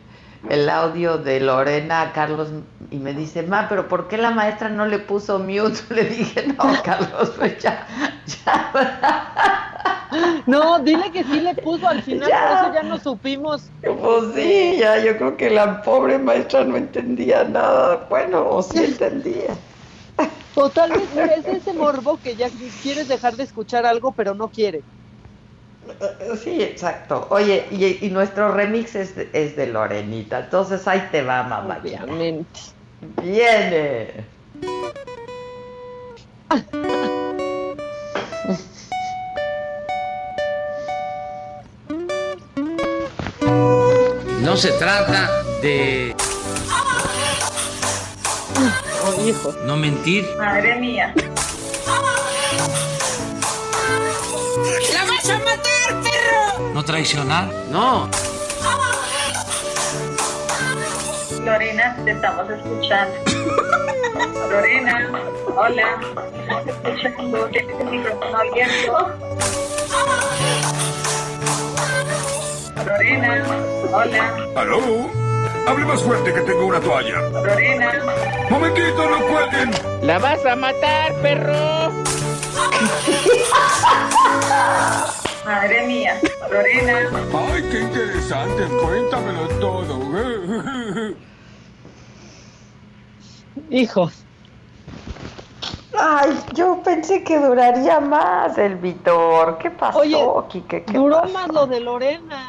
el audio de Lorena a Carlos y me dice, ma, pero ¿por qué la maestra no le puso mute? Le dije, no, Carlos, pues ya, ya. No, dile que sí le puso al final, por eso ya no supimos. Pues sí, ya, yo creo que la pobre maestra no entendía nada. Bueno, o sí entendía. O tal vez es ese morbo que ya quieres dejar de escuchar algo, pero no quiere. Sí, exacto. Oye, y, nuestro remix es de, es de, Lorenita, entonces ahí te va, mamá. Obviamente. Viene. No se trata de... Oh, hijo. No mentir. Madre mía. ¡La vas a matar, perro! No traicionar. No. Lorena, te estamos escuchando. Lorena, hola. ¿Estás escuchando? ¿Tienes el micrófono abierto? Lorena, hola. ¿Aló? Hable más fuerte que tengo una toalla. Lorena. Momentito, no cuelguen. La vas a matar, perro. Madre mía, Lorena. Ay, qué interesante. Cuéntamelo todo. Hijo. Ay, yo pensé que duraría más el Vitor. ¿Qué pasó, Oye, duró más lo de Lorena.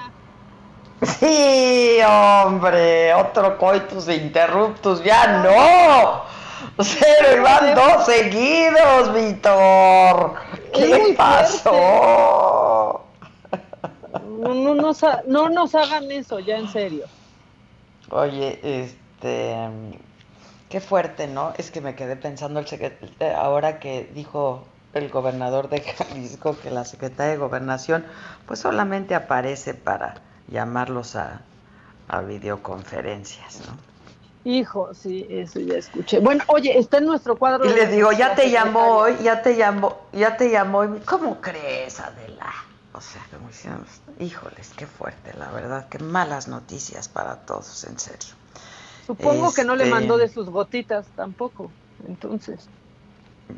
Sí, hombre, otro coitus interruptus, ya no. Cero y van dos seguidos, Víctor. ¿Qué pasó? No, no, nos ha- no nos hagan eso, ya en serio. Oye, este, qué fuerte, ¿no? Es que me quedé pensando el eh, ahora que dijo el gobernador de Jalisco que la secretaria de Gobernación pues solamente aparece para llamarlos a, a videoconferencias, ¿no? Hijo, sí, eso ya escuché. Bueno, oye, está en nuestro cuadro. Y de le digo, ya te llamó hoy, ya te llamó, ya te llamó. ¿Cómo crees, Adela? O sea, como diciendo, híjoles, qué fuerte, la verdad, qué malas noticias para todos, en serio. Supongo que no le Este, mandó de sus gotitas tampoco. Entonces,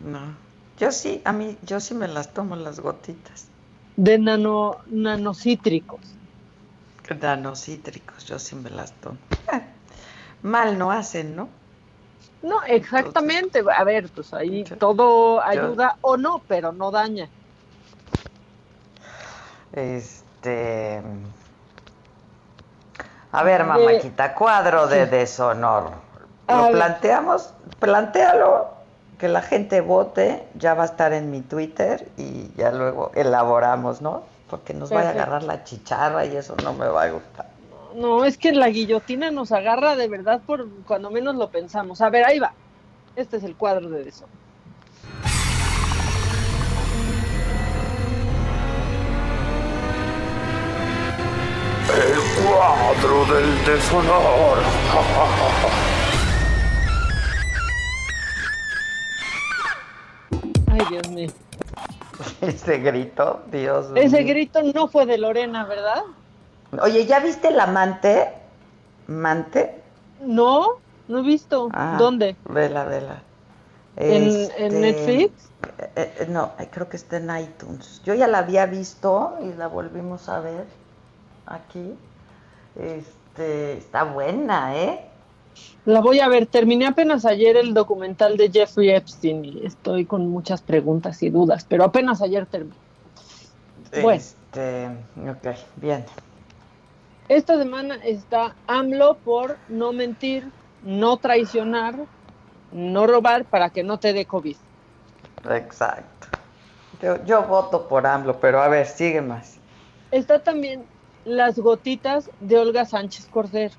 No, yo sí, a mí, yo sí me las tomo las gotitas. de nano, nanocítricos. Nanocítricos, yo sí me las tomo. Eh, Mal no hacen, ¿no? No, exactamente. A ver, pues ahí todo ayuda o no, pero no daña. Este. A ver, De- mamáquita, cuadro de deshonor. Lo ver. planteamos, plantealo, que la gente vote, ya va a estar en mi Twitter y ya luego elaboramos, ¿no? Porque nos vaya a Perfecto. agarrar la chicharra y eso no me va a gustar. No, es que la guillotina nos agarra de verdad por cuando menos lo pensamos. A ver, ahí va. Este es el cuadro de eso. El cuadro del deshonor. Ay, Dios mío. Ese grito, Dios Ese mío. grito no fue de Lorena, ¿verdad? Oye, ¿ya viste el amante? ¿Mante? No, no he visto. Ah, ¿Dónde? Vela, vela. ¿En, Este, en Netflix? eh, eh, no, eh, creo que está en iTunes. Yo ya la había visto y la volvimos a ver aquí. Este, está buena, ¿eh? La voy a ver. Terminé apenas ayer el documental de Jeffrey Epstein y estoy con muchas preguntas y dudas, pero apenas ayer terminé. Bueno. Este, ok, bien. Esta semana está AMLO por no mentir, no traicionar, no robar para que no te dé COVID. Exacto. Yo, yo voto por AMLO, pero a ver, sigue más. Está también las gotitas de Olga Sánchez Cordero.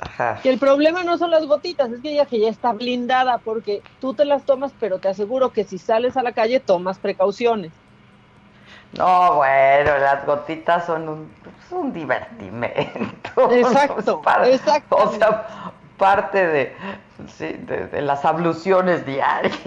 Ajá. Que el problema no son las gotitas, es que ella que ya está blindada porque tú te las tomas, pero te aseguro que si sales a la calle tomas precauciones. No, bueno, las gotitas son un, es un divertimento. Exacto, exacto. O sea, parte de, sí, de, de las abluciones diarias.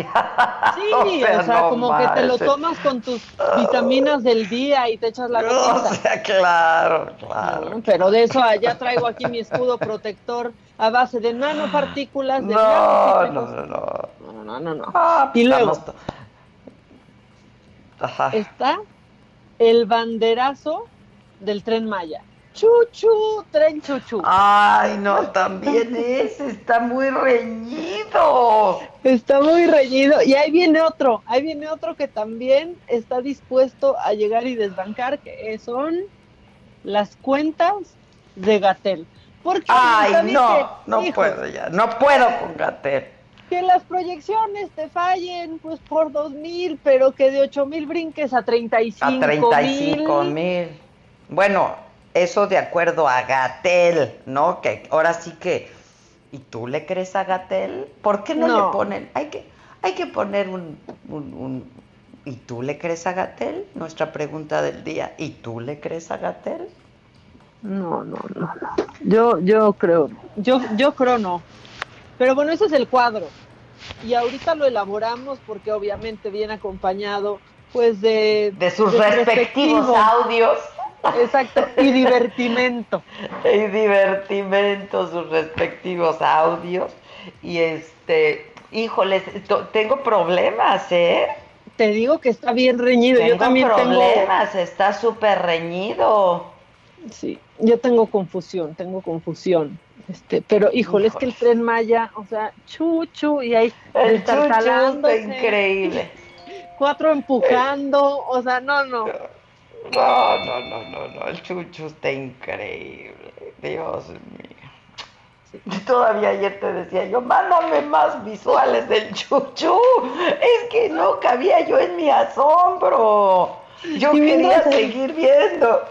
Sí, o sea, no como que te lo tomas con tus vitaminas del día y te echas la O gotita. sea, claro, claro. No, pero de eso allá traigo aquí mi escudo protector a base de nanopartículas. De No, no, no, no. No, no, no, no. Ah, y luego Ajá. está el banderazo del tren Maya. Chuchu, tren chuchu. Ay, no, también ese está muy reñido. Está muy reñido. Y ahí viene otro, ahí viene otro que también está dispuesto a llegar y desbancar, que son las cuentas de Gatel. Porque Ay, ¿sabes no, no Hijo, puedo ya, no puedo con Gatel. Que las proyecciones te fallen, pues por dos mil, pero que de ocho mil brinques a 35 A mil. 35 mil. Bueno, eso de acuerdo a Gatel, ¿no? Que ahora sí que. ¿Y tú le crees a Gatel? ¿Por qué no, No. le ponen? Hay que, hay que poner un, un- un- ¿Y tú le crees a Gatel? Nuestra pregunta del día. ¿Y tú le crees a Gatel? No, no, no, no. Yo, yo creo, yo, yo creo no. Pero bueno, ese es el cuadro. Y ahorita lo elaboramos porque obviamente viene acompañado, pues, de... De sus su respectivos respectivo- audios. Exacto, y divertimento. y divertimento, sus respectivos audios. Y este, híjoles, tengo problemas, ¿eh? Te digo que está bien reñido. Tengo yo también problemas, está súper reñido. Sí, yo tengo confusión, tengo confusión. Este, pero híjole, es que el tren Maya, o sea, chuchu, y ahí El chuchu está increíble. Cuatro empujando, o sea, no, no. No, no, no, no, no, el chucho está increíble, Dios mío. Todavía ayer te decía yo, mándame más visuales del chuchu. Es que no cabía yo en mi asombro. Yo quería seguir viendo.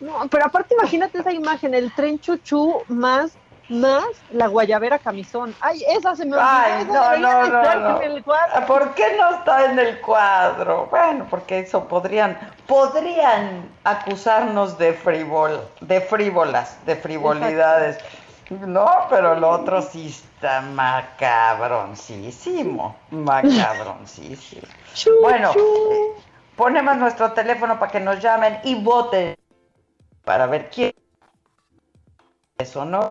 No, pero aparte imagínate esa imagen, el tren chuchu más más la guayabera camisón. Ay, esa se me olvidó. Ay, no, no, no, no. ¿Por qué no está en el cuadro? Bueno, porque eso podrían, podrían acusarnos de frivol, de frívolas, de frivolidades. No, pero el otro sí está macabroncísimo, macabroncísimo. bueno, ponemos nuestro teléfono para que nos llamen y voten para ver quién eso, ¿no?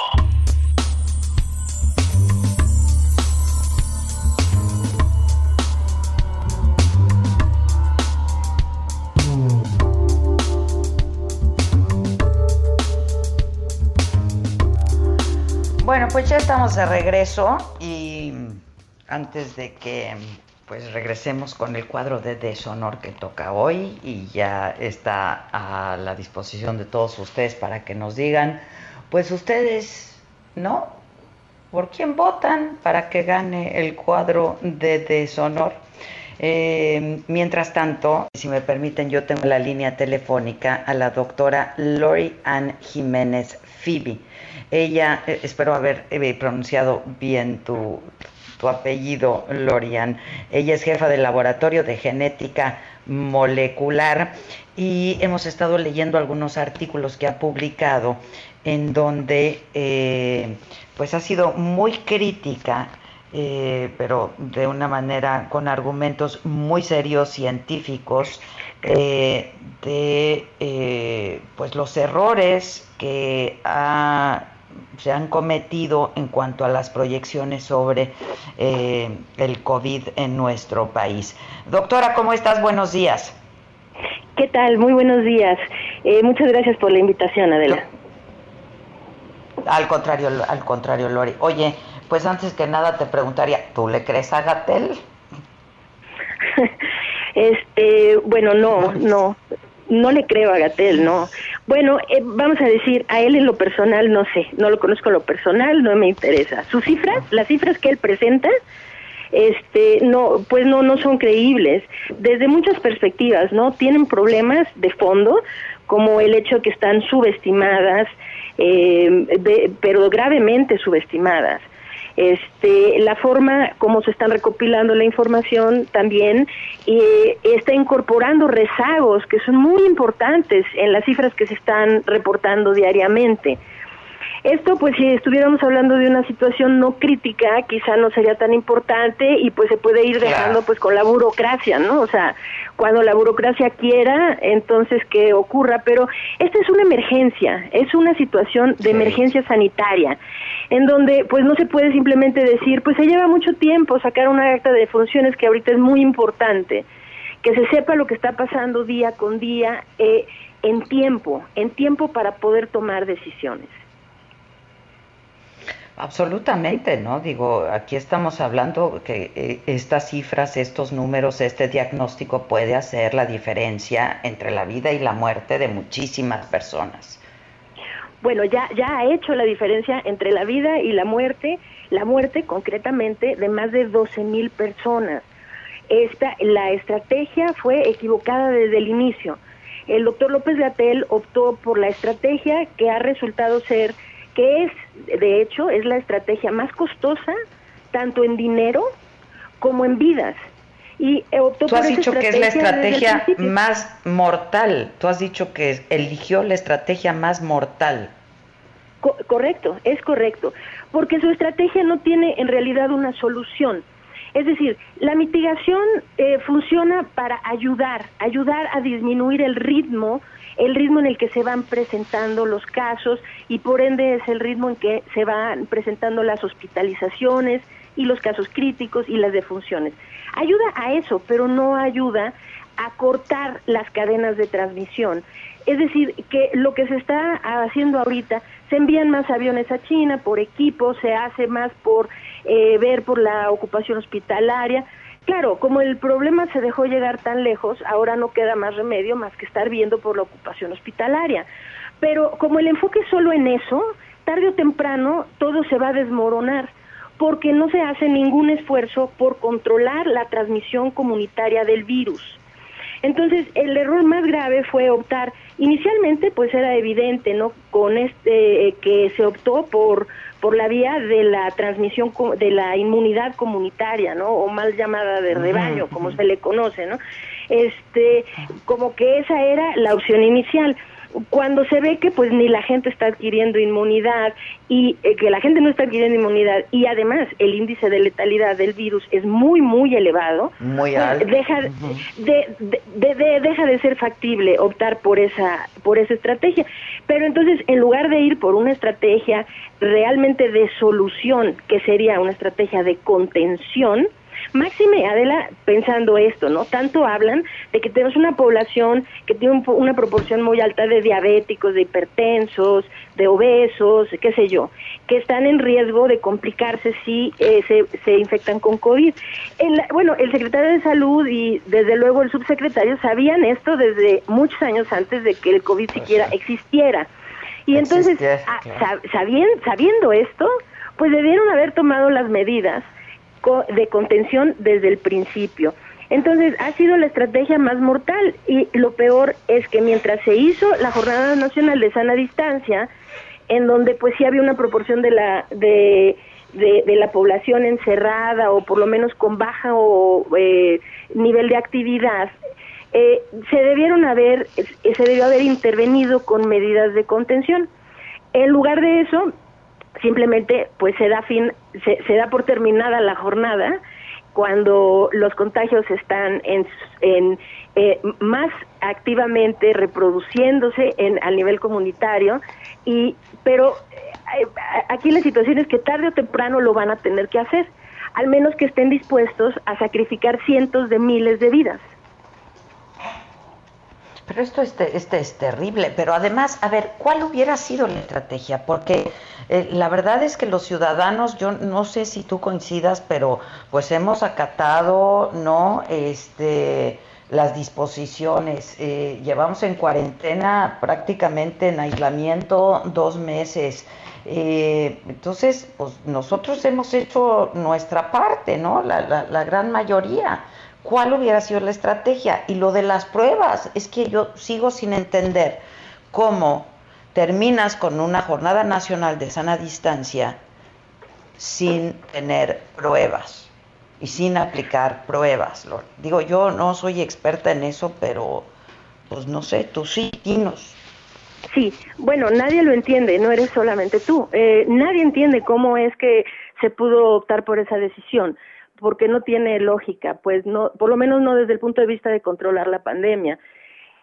Pues ya estamos de regreso y antes de que pues regresemos con el cuadro de deshonor que toca hoy y ya está a la disposición de todos ustedes para que nos digan, pues ustedes, ¿no? ¿Por quién votan para que gane el cuadro de deshonor? Eh, mientras tanto, si me permiten, yo tengo la línea telefónica a la doctora Lori Ann Jiménez Phoebe. Ella, eh, espero haber eh, pronunciado bien tu, apellido, Lorian. Ella es jefa del laboratorio de genética molecular y hemos estado leyendo algunos artículos que ha publicado en donde eh, pues ha sido muy crítica pero de una manera con argumentos muy serios científicos de pues los errores que ha se han cometido en cuanto a las proyecciones sobre eh, el COVID en nuestro país. Doctora, ¿cómo estás? Buenos días. ¿Qué tal? Muy buenos días. Eh, muchas gracias por la invitación, Adela. Al contrario, al contrario, Lori. Oye, pues antes que nada te preguntaría, ¿tú le crees a Gatel? este, bueno, no, no no le creo a Gatel, no. Bueno, eh, vamos a decir, a él en lo personal no sé, no lo conozco en lo personal, no me interesa. Sus cifras, las cifras que él presenta, este, no, pues no, no son creíbles. Desde muchas perspectivas, ¿no? Tienen problemas de fondo, como el hecho de que están subestimadas, eh, pero gravemente subestimadas este, la forma como se están recopilando la información también eh, está incorporando rezagos que son muy importantes en las cifras que se están reportando diariamente. Esto, pues, si estuviéramos hablando de una situación no crítica, quizá no sería tan importante y pues se puede ir dejando, pues, con la burocracia, ¿no? O sea, cuando la burocracia quiera, entonces que ocurra. Pero esta es una emergencia, es una situación de emergencia sanitaria, en donde, pues, no se puede simplemente decir, pues, se lleva mucho tiempo sacar una acta de funciones que ahorita es muy importante, que se sepa lo que está pasando día con día eh, en tiempo, en tiempo para poder tomar decisiones. Absolutamente, ¿no? Digo, aquí estamos hablando que eh, estas cifras, estos números, este diagnóstico puede hacer la diferencia entre la vida y la muerte de muchísimas personas. Bueno, ya, ya ha hecho la diferencia entre la vida y la muerte, la muerte concretamente de más de 12 mil personas. Esta, la estrategia fue equivocada desde el inicio. El doctor López Gatel optó por la estrategia que ha resultado ser que es, de hecho, es la estrategia más costosa, tanto en dinero como en vidas. Y optó Tú has dicho que es la estrategia más mortal. Tú has dicho que eligió la estrategia más mortal. correcto, es correcto. Porque su estrategia no tiene en realidad una solución. Es decir, la mitigación eh, funciona para ayudar, ayudar a disminuir el ritmo, el ritmo en el que se van presentando los casos y por ende es el ritmo en que se van presentando las hospitalizaciones y los casos críticos y las defunciones. Ayuda a eso, pero no ayuda a cortar las cadenas de transmisión. Es decir, que lo que se está haciendo ahorita, se envían más aviones a China por equipo, se hace más por eh, ver por la ocupación hospitalaria. Claro, como el problema se dejó llegar tan lejos, ahora no queda más remedio más que estar viendo por la ocupación hospitalaria. Pero como el enfoque es solo en eso, tarde o temprano todo se va a desmoronar porque no se hace ningún esfuerzo por controlar la transmisión comunitaria del virus. Entonces, el error más grave fue optar, inicialmente pues era evidente, ¿no? Con este eh, que se optó por por la vía de la transmisión de la inmunidad comunitaria, ¿no? O mal llamada de rebaño, como se le conoce, ¿no? Este, como que esa era la opción inicial cuando se ve que pues ni la gente está adquiriendo inmunidad y eh, que la gente no está adquiriendo inmunidad y además el índice de letalidad del virus es muy muy elevado muy pues, alto. deja de, de, deja de ser factible optar por esa por esa estrategia. Pero entonces en lugar de ir por una estrategia realmente de solución que sería una estrategia de contención Máxime, Adela, pensando esto, ¿no? Tanto hablan de que tenemos una población que tiene una proporción muy alta de diabéticos, de hipertensos, de obesos, qué sé yo, que están en riesgo de complicarse si eh, se, se, infectan con COVID. El, bueno, el secretario de Salud y desde luego el subsecretario sabían esto desde muchos años antes de que el COVID siquiera existiera. Y entonces, ah, sabiendo esto, pues debieron haber tomado las medidas de contención desde el principio. Entonces, ha sido la estrategia más mortal y lo peor es que mientras se hizo la Jornada Nacional de Sana Distancia, en donde pues sí había una proporción de la de, de, la población encerrada o por lo menos con baja o eh, nivel de actividad, eh, se debieron haber se debió haber intervenido con medidas de contención. En lugar de eso, simplemente pues se da fin, se, da por terminada la jornada cuando los contagios están en, en eh, más activamente reproduciéndose en a nivel comunitario y pero eh, aquí la situación es que tarde o temprano lo van a tener que hacer al menos que estén dispuestos a sacrificar cientos de miles de vidas pero esto es, este es terrible. Pero además, a ver, ¿cuál hubiera sido la estrategia? Porque eh, la verdad es que los ciudadanos, yo no sé si tú coincidas, pero pues hemos acatado, ¿no? Este las disposiciones. Eh, llevamos en cuarentena prácticamente en aislamiento dos meses. Eh, entonces, pues nosotros hemos hecho nuestra parte, ¿no? La, la, la gran mayoría cuál hubiera sido la estrategia. Y lo de las pruebas, es que yo sigo sin entender cómo terminas con una jornada nacional de sana distancia sin tener pruebas y sin aplicar pruebas. Digo, yo no soy experta en eso, pero pues no sé, tú sí, dinos. Sí, bueno, nadie lo entiende, no eres solamente tú. Eh, nadie entiende cómo es que se pudo optar por esa decisión porque no tiene lógica, pues no, por lo menos no desde el punto de vista de controlar la pandemia.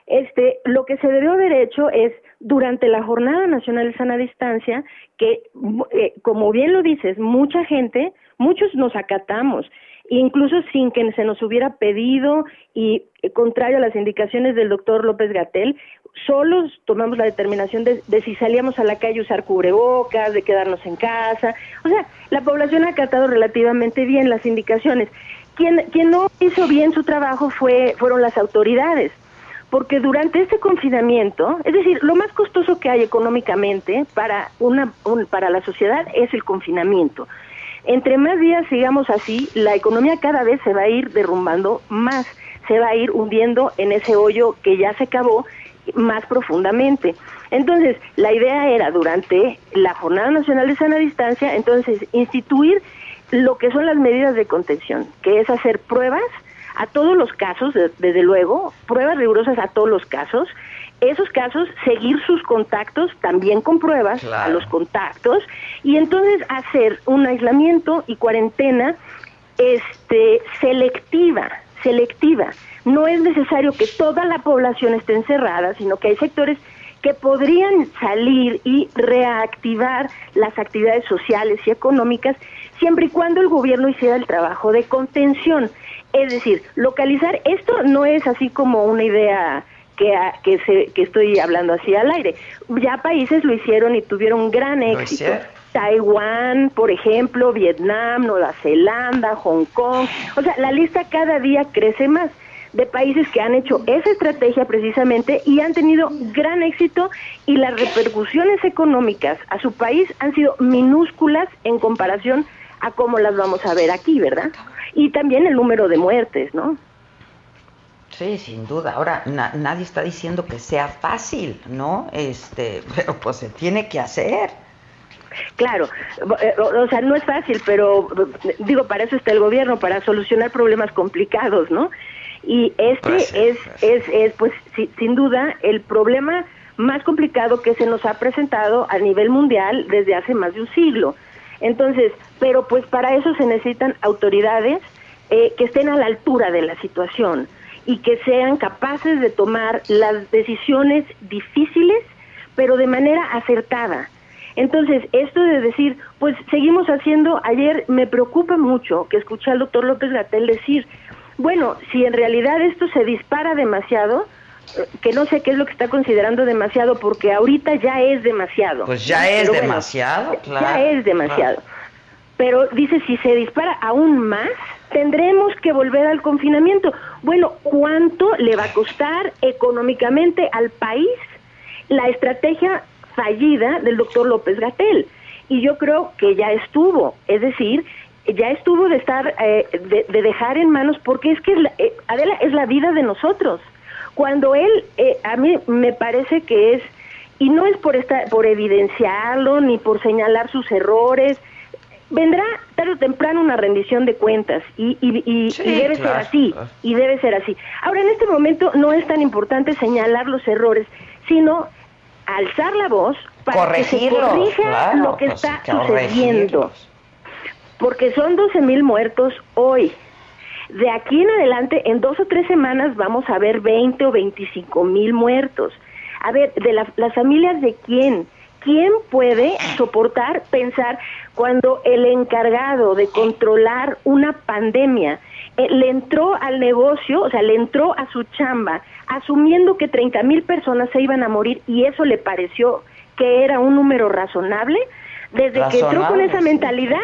Este, lo que se debió haber hecho es durante la Jornada Nacional de Sana Distancia, que eh, como bien lo dices, mucha gente, muchos nos acatamos, incluso sin que se nos hubiera pedido y eh, contrario a las indicaciones del doctor López Gatel, solos tomamos la determinación de, si salíamos a la calle usar cubrebocas, de quedarnos en casa. O sea, la población ha acatado relativamente bien las indicaciones. Quien, quien no hizo bien su trabajo fue, fueron las autoridades, porque durante este confinamiento, es decir, lo más costoso que hay económicamente para, una, para la sociedad es el confinamiento. Entre más días sigamos así, la economía cada vez se va a ir derrumbando más, se va a ir hundiendo en ese hoyo que ya se acabó más profundamente. Entonces, la idea era durante la Jornada Nacional de Sana Distancia, entonces, instituir lo que son las medidas de contención, que es hacer pruebas a todos los casos, desde luego, pruebas rigurosas a todos los casos, esos casos, seguir sus contactos también con pruebas a los contactos y entonces hacer un aislamiento y cuarentena este, selectiva, selectiva. No es necesario que toda la población esté encerrada, sino que hay sectores que podrían salir y reactivar las actividades sociales y económicas siempre y cuando el gobierno hiciera el trabajo de contención. Es decir, localizar, esto no es así como una idea que, que, se, que estoy hablando así al aire. Ya países lo hicieron y tuvieron gran éxito. Taiwán, por ejemplo, Vietnam, Nueva Zelanda, Hong Kong. O sea, la lista cada día crece más de países que han hecho esa estrategia precisamente y han tenido gran éxito y las repercusiones económicas a su país han sido minúsculas en comparación a cómo las vamos a ver aquí, ¿verdad? Y también el número de muertes, ¿no? Sí, sin duda. Ahora nadie está diciendo que sea fácil, ¿no? Este, pero pues se tiene que hacer. Claro, eh, o sea, no es fácil, pero digo, para eso está el gobierno, para solucionar problemas complicados, ¿no? Y este pues es, es, es, pues, sin duda, el problema más complicado que se nos ha presentado a nivel mundial desde hace más de un siglo. Entonces, pero pues para eso se necesitan autoridades eh, que estén a la altura de la situación y que sean capaces de tomar las decisiones difíciles, pero de manera acertada. Entonces, esto de decir, pues seguimos haciendo, ayer me preocupa mucho que escuché al doctor López Gatel decir, bueno, si en realidad esto se dispara demasiado, eh, que no sé qué es lo que está considerando demasiado, porque ahorita ya es demasiado. Pues ya es demasiado, claro. Ya es demasiado. Pero dice, si se dispara aún más, tendremos que volver al confinamiento. Bueno, ¿cuánto le va a costar económicamente al país la estrategia fallida del doctor López Gatel? Y yo creo que ya estuvo, es decir, ya estuvo de estar, eh, de, dejar en manos, porque es que eh, Adela es la vida de nosotros. Cuando él, eh, a mí me parece que es, y no es por, estar, por evidenciarlo ni por señalar sus errores, vendrá tarde o temprano una rendición de cuentas y, y, debe ser así, y debe ser así. Ahora, en este momento no es tan importante señalar los errores, sino alzar la voz para que se corrija lo que pues, está sucediendo porque son 12 mil muertos hoy. De aquí en adelante, en dos o tres semanas, vamos a ver 20 o 25 mil muertos. A ver, de las familias de quién? ¿Quién puede soportar pensar cuando el encargado de controlar una pandemia eh, le entró al negocio, o sea, le entró a su chamba, asumiendo que 30 mil personas se iban a morir y eso le pareció que era un número razonable? Desde que entró con esa mentalidad,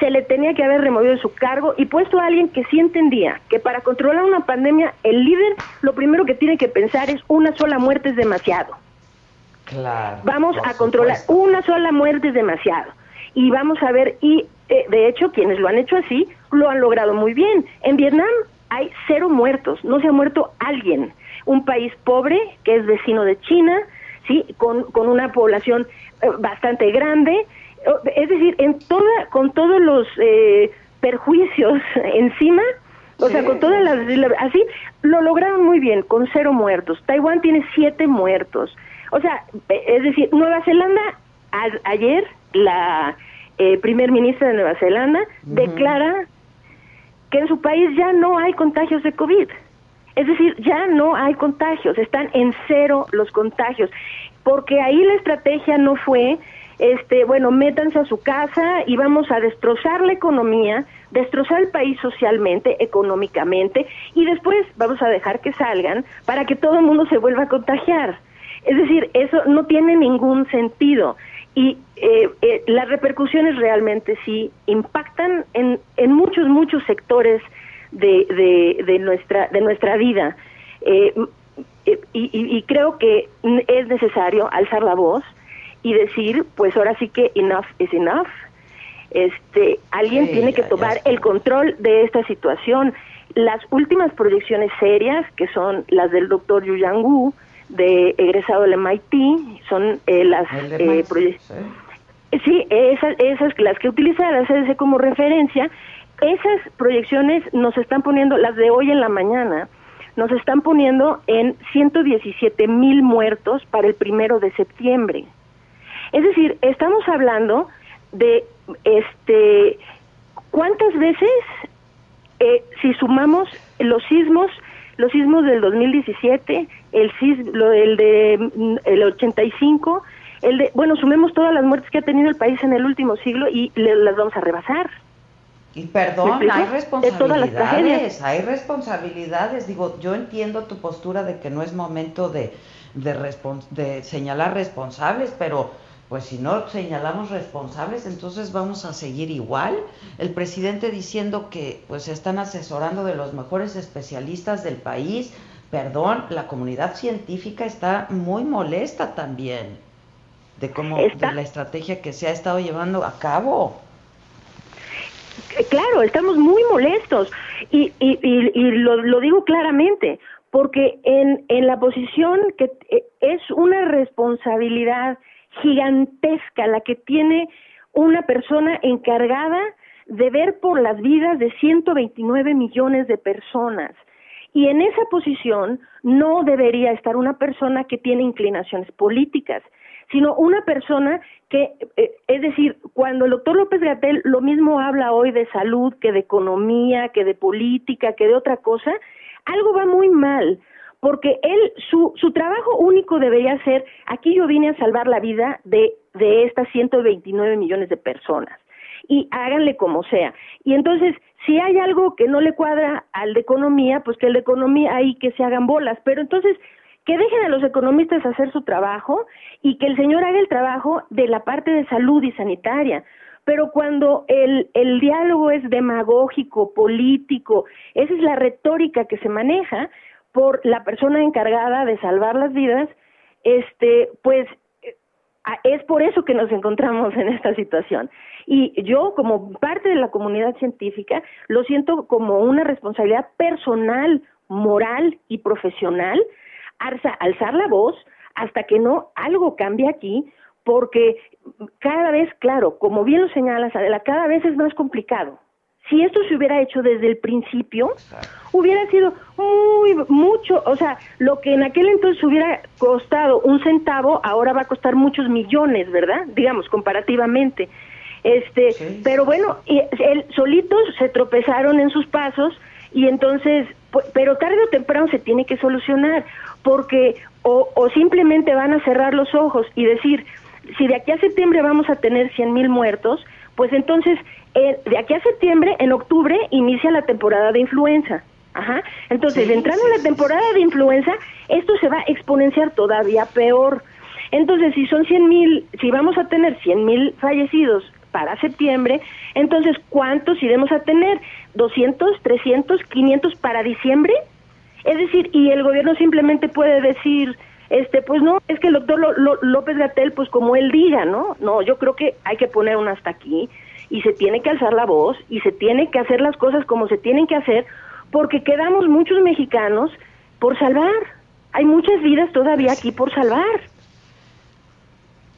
se le tenía que haber removido de su cargo y puesto a alguien que sí entendía que para controlar una pandemia el líder lo primero que tiene que pensar es una sola muerte es demasiado. Claro. Vamos a controlar una sola muerte es demasiado y vamos a ver y eh, de hecho quienes lo han hecho así lo han logrado muy bien. En Vietnam hay cero muertos, no se ha muerto alguien. Un país pobre que es vecino de China, sí, con, con una población eh, bastante grande es decir, en toda, con todos los eh, perjuicios encima, o sea, con todas las, así, lo lograron muy bien, con cero muertos. Taiwán tiene siete muertos. O sea, es decir, Nueva Zelanda, ayer, la eh, primer ministra de Nueva Zelanda declara que en su país ya no hay contagios de COVID. Es decir, ya no hay contagios, están en cero los contagios, porque ahí la estrategia no fue este, bueno, métanse a su casa y vamos a destrozar la economía, destrozar el país socialmente, económicamente, y después vamos a dejar que salgan para que todo el mundo se vuelva a contagiar. Es decir, eso no tiene ningún sentido. Y eh, eh, las repercusiones realmente sí impactan en, en muchos, muchos sectores de, de, nuestra, de nuestra vida. Eh, y, y creo que es necesario alzar la voz, y decir, pues ahora sí que enough is enough. Este, alguien tiene que tomar el control de esta situación. Las últimas proyecciones serias, que son las del doctor Yu Yang Wu, de egresado del MIT, son eh, las eh, proyecciones. Sí, esas, esas, las que utiliza la CDC como referencia, esas proyecciones nos están poniendo, las de hoy en la mañana, nos están poniendo en 117 mil muertos para el primero de septiembre. Es decir, estamos hablando de este cuántas veces eh, si sumamos los sismos, los sismos del 2017, el sismo, el de mm, el 85, el de, bueno, sumemos todas las muertes que ha tenido el país en el último siglo y le, las vamos a rebasar. Y perdón, hay responsabilidades, hay responsabilidades. Digo, yo entiendo tu postura de que no es momento de, de, de señalar responsables, pero pues si no señalamos responsables, entonces vamos a seguir igual. El presidente diciendo que pues se están asesorando de los mejores especialistas del país. Perdón, la comunidad científica está muy molesta también de cómo de la estrategia que se ha estado llevando a cabo. Eh, claro, estamos muy molestos y, y, y, lo, lo, digo claramente, porque en, en la posición que eh, es una responsabilidad gigantesca la que tiene una persona encargada de ver por las vidas de 129 millones de personas. Y en esa posición no debería estar una persona que tiene inclinaciones políticas, sino una persona que, eh, es decir, cuando el doctor López Gatel lo mismo habla hoy de salud que de economía, que de política, que de otra cosa, algo va muy mal, porque él, su, su trabajo único debería ser, aquí yo vine a salvar la vida de, de estas 129 millones de personas, y háganle como sea. Y entonces, si hay algo que no le cuadra al de economía, pues que el de economía ahí que se hagan bolas, pero entonces que dejen a los economistas hacer su trabajo y que el señor haga el trabajo de la parte de salud y sanitaria. Pero cuando el, el diálogo es demagógico, político, esa es la retórica que se maneja por la persona encargada de salvar las vidas, este, pues es por eso que nos encontramos en esta situación. Y yo, como parte de la comunidad científica, lo siento como una responsabilidad personal, moral y profesional alzar la voz hasta que no algo cambie aquí, porque cada vez, claro, como bien lo señalas, cada vez es más complicado. Si esto se hubiera hecho desde el principio, hubiera sido muy, mucho, o sea, lo que en aquel entonces hubiera costado un centavo, ahora va a costar muchos millones, ¿verdad? Digamos, comparativamente. Este, pero bueno, él, solitos se tropezaron en sus pasos y entonces, pero tarde o temprano se tiene que solucionar porque o, o simplemente van a cerrar los ojos y decir, si de aquí a septiembre vamos a tener 100 mil muertos, pues entonces eh, de aquí a septiembre, en octubre, inicia la temporada de influenza. Ajá. Entonces, entrando en la temporada de influenza, esto se va a exponenciar todavía peor. Entonces, si son 100 mil, si vamos a tener 100 mil fallecidos para septiembre, entonces, ¿cuántos iremos a tener? ¿200, 300, 500 para diciembre? Es decir, y el gobierno simplemente puede decir, este, pues no, es que el doctor López Gatel, pues como él diga, ¿no? No, yo creo que hay que poner un hasta aquí y se tiene que alzar la voz y se tiene que hacer las cosas como se tienen que hacer porque quedamos muchos mexicanos por salvar. Hay muchas vidas todavía aquí por salvar.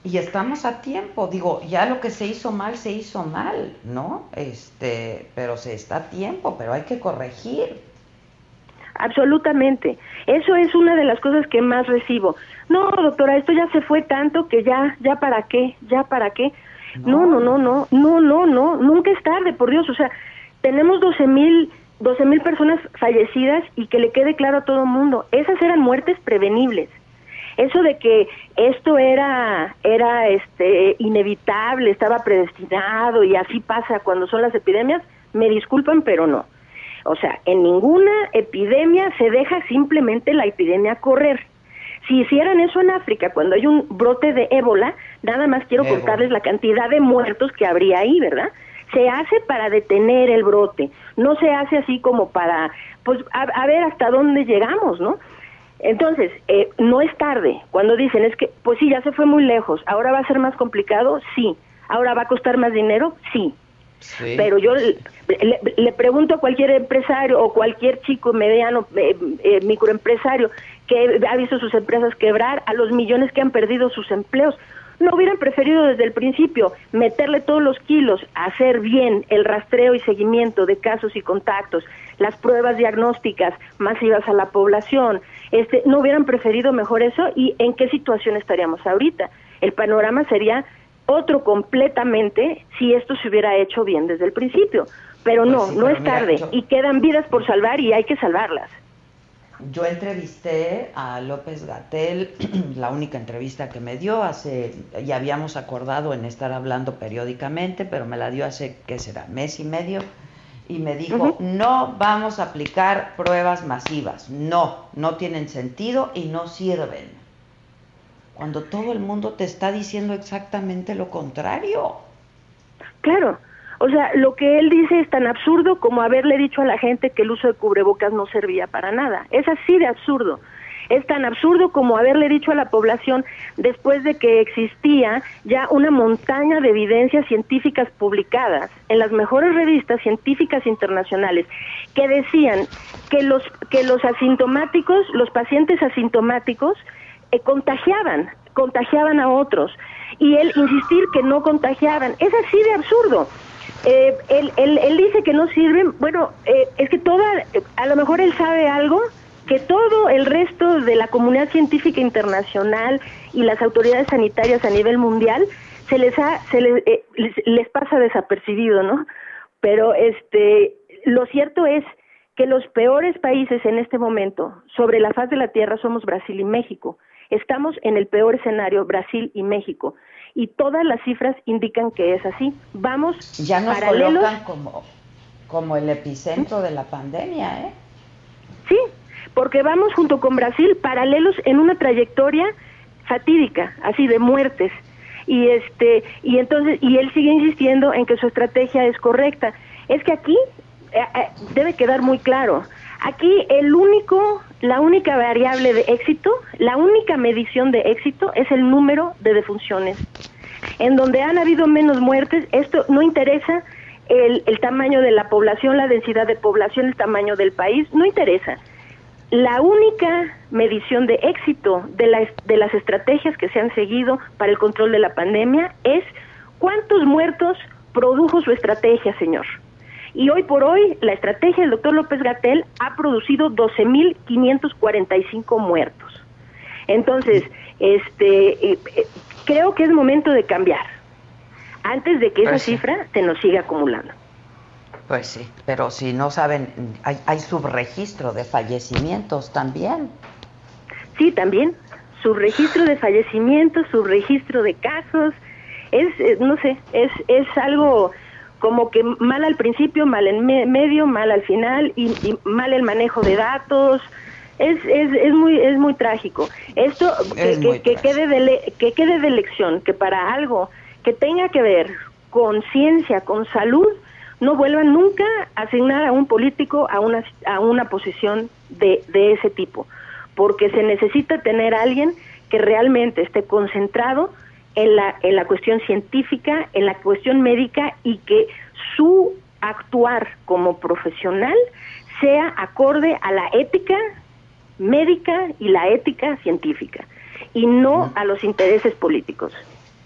Y estamos a tiempo, digo, ya lo que se hizo mal se hizo mal, ¿no? Este, pero se está a tiempo, pero hay que corregir. Absolutamente. Eso es una de las cosas que más recibo. No, doctora, esto ya se fue tanto que ya, ya para qué, ya para qué. No, no, no, no, no, no, no, nunca es tarde, por Dios. O sea, tenemos 12 mil 12 mil personas fallecidas y que le quede claro a todo mundo, esas eran muertes prevenibles. Eso de que esto era era este inevitable, estaba predestinado y así pasa cuando son las epidemias, me disculpan, pero no. O sea, en ninguna epidemia se deja simplemente la epidemia correr. Si hicieran eso en África, cuando hay un brote de ébola, nada más quiero contarles la cantidad de muertos que habría ahí, ¿verdad? Se hace para detener el brote, no se hace así como para, pues, a, ver hasta dónde llegamos, ¿no? Entonces, eh, no es tarde. Cuando dicen es que, pues sí, ya se fue muy lejos, ahora va a ser más complicado, sí. Ahora va a costar más dinero, sí. Pero yo le, pregunto a cualquier empresario o cualquier chico mediano, eh, eh, microempresario que ha visto sus empresas quebrar, a los millones que han perdido sus empleos, no hubieran preferido desde el principio meterle todos los kilos, hacer bien el rastreo y seguimiento de casos y contactos, las pruebas diagnósticas masivas a la población, este, no hubieran preferido mejor eso y en qué situación estaríamos ahorita. El panorama sería otro completamente si esto se hubiera hecho bien desde el principio. Pero Pues no, sí, no pero es mira, tarde yo- y quedan vidas por salvar y hay que salvarlas. Yo entrevisté a López Gatel, la única entrevista que me dio hace, ya habíamos acordado en estar hablando periódicamente, pero me la dio hace, ¿qué será? Mes y medio, y me dijo, no vamos a aplicar pruebas masivas, no, no tienen sentido y no sirven. Cuando todo el mundo te está diciendo exactamente lo contrario. Claro, o sea, lo que él dice es tan absurdo como haberle dicho a la gente que el uso de cubrebocas no servía para nada. Es así de absurdo. Es tan absurdo como haberle dicho a la población, después de que existía ya una montaña de evidencias científicas publicadas en las mejores revistas científicas internacionales, que decían que los, que los asintomáticos, los pacientes asintomáticos, eh, contagiaban, contagiaban a otros. Y él insistir que no contagiaban. Es así de absurdo. Eh, él, él- dice que no sirven. Bueno, eh, es que toda, a lo mejor él sabe algo que todo el resto de la comunidad científica internacional y las autoridades sanitarias a nivel mundial se les ha, se les, eh, les, les pasa desapercibido, ¿no? Pero este, lo cierto es que los peores países en este momento sobre la faz de la tierra somos Brasil y México. Estamos en el peor escenario, Brasil y México. Y todas las cifras indican que es así. Vamos Ya nos paralelos. colocan como, como el epicentro de la pandemia, ¿eh? Sí, porque vamos junto con Brasil paralelos en una trayectoria fatídica, así de muertes. Y este y entonces y él sigue insistiendo en que su estrategia es correcta. Es que aquí eh, eh, debe quedar muy claro. Aquí el único la única variable de éxito, la única medición de éxito es el número de defunciones. En donde han habido menos muertes, esto no interesa el, el tamaño de la población, la densidad de población, el tamaño del país, no interesa. La única medición de éxito de, la- de las estrategias que se han seguido para el control de la pandemia es cuántos muertos produjo su estrategia, señor. Y hoy por hoy, la estrategia del doctor López Gatel ha producido 12.545 muertos. Entonces, este, eh, eh, creo que es momento de cambiar antes de que esa Pues sí. cifra se nos siga acumulando. Pues sí, pero si no saben, hay, hay subregistro de fallecimientos también. Sí, también. Su registro de fallecimientos, su registro de casos, es, eh, no sé, es, es algo como que mal al principio, mal en me- medio, mal al final y, y mal el manejo de datos. Es, es, es muy es muy trágico. Esto que, Es muy que- que quede de le- que quede de lección que para algo que tenga que ver con ciencia, con salud, no vuelvan nunca a asignar a un político a una a una posición de, de ese tipo, porque se necesita tener a alguien que realmente esté concentrado en la en la cuestión científica, en la cuestión médica y que su actuar como profesional sea acorde a la ética médica y la ética científica y no a los intereses políticos.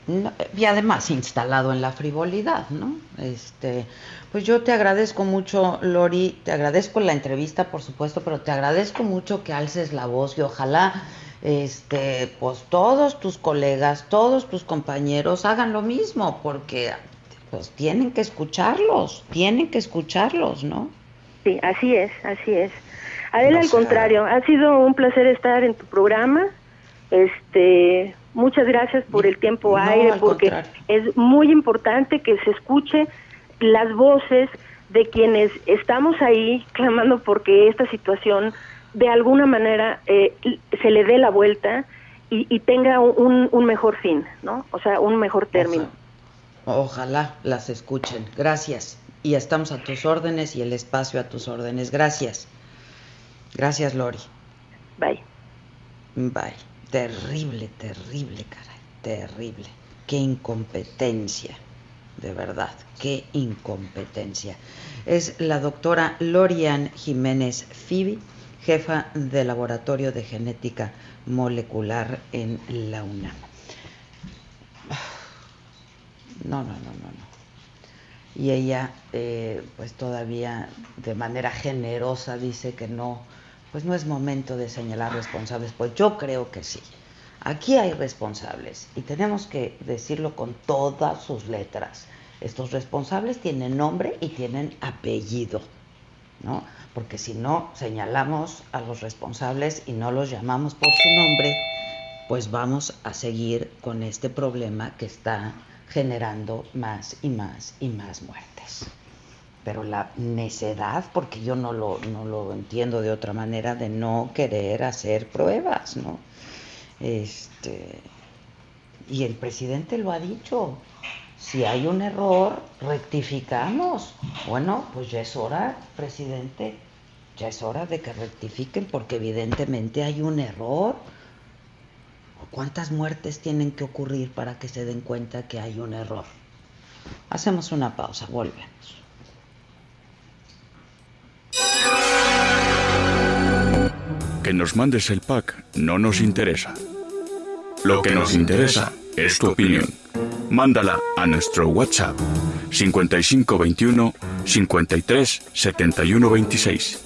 No, y además instalado en la frivolidad, ¿no? Este, pues yo te agradezco mucho, Lori, te agradezco la entrevista, por supuesto, pero te agradezco mucho que alces la voz y ojalá, este, pues todos tus colegas, todos tus compañeros hagan lo mismo, porque pues tienen que escucharlos, tienen que escucharlos, ¿no? Sí, así es, así es. Adela, O al sea- contrario, ha sido un placer estar en tu programa. Este, muchas gracias por el tiempo No, aire, porque contrario. es muy importante que se escuche las voces de quienes estamos ahí clamando porque esta situación de alguna manera eh, se le dé la vuelta y, y tenga un, un mejor fin, ¿no? O sea, un mejor término. Ojalá las escuchen. Gracias. Y estamos a tus órdenes y el espacio a tus órdenes. Gracias. Gracias, Lori. Bye. Bye. Terrible, terrible, caray. Terrible. Qué incompetencia. De verdad, qué incompetencia. Es la doctora Lorian Jiménez Fibi, jefa de Laboratorio de Genética Molecular en la UNAM. No, no, no, no, no. Y ella, eh, pues todavía de manera generosa dice que no, pues no es momento de señalar responsables. Pues yo creo que sí. Aquí hay responsables y tenemos que decirlo con todas sus letras. Estos responsables tienen nombre y tienen apellido, ¿no? Porque si no señalamos a los responsables y no los llamamos por su nombre, pues vamos a seguir con este problema que está generando más y más y más muertes. Pero la necedad, porque yo no lo, no lo entiendo de otra manera, de no querer hacer pruebas, ¿no? Este, y el presidente lo ha dicho, si hay un error, rectificamos. Bueno, pues ya es hora, presidente, ya es hora de que rectifiquen porque evidentemente hay un error. ¿Cuántas muertes tienen que ocurrir para que se den cuenta que hay un error? Hacemos una pausa, volvemos. Que nos mandes el pack no nos interesa. Lo que nos interesa es tu opinión. Mándala a nuestro WhatsApp 5521 53 71 26.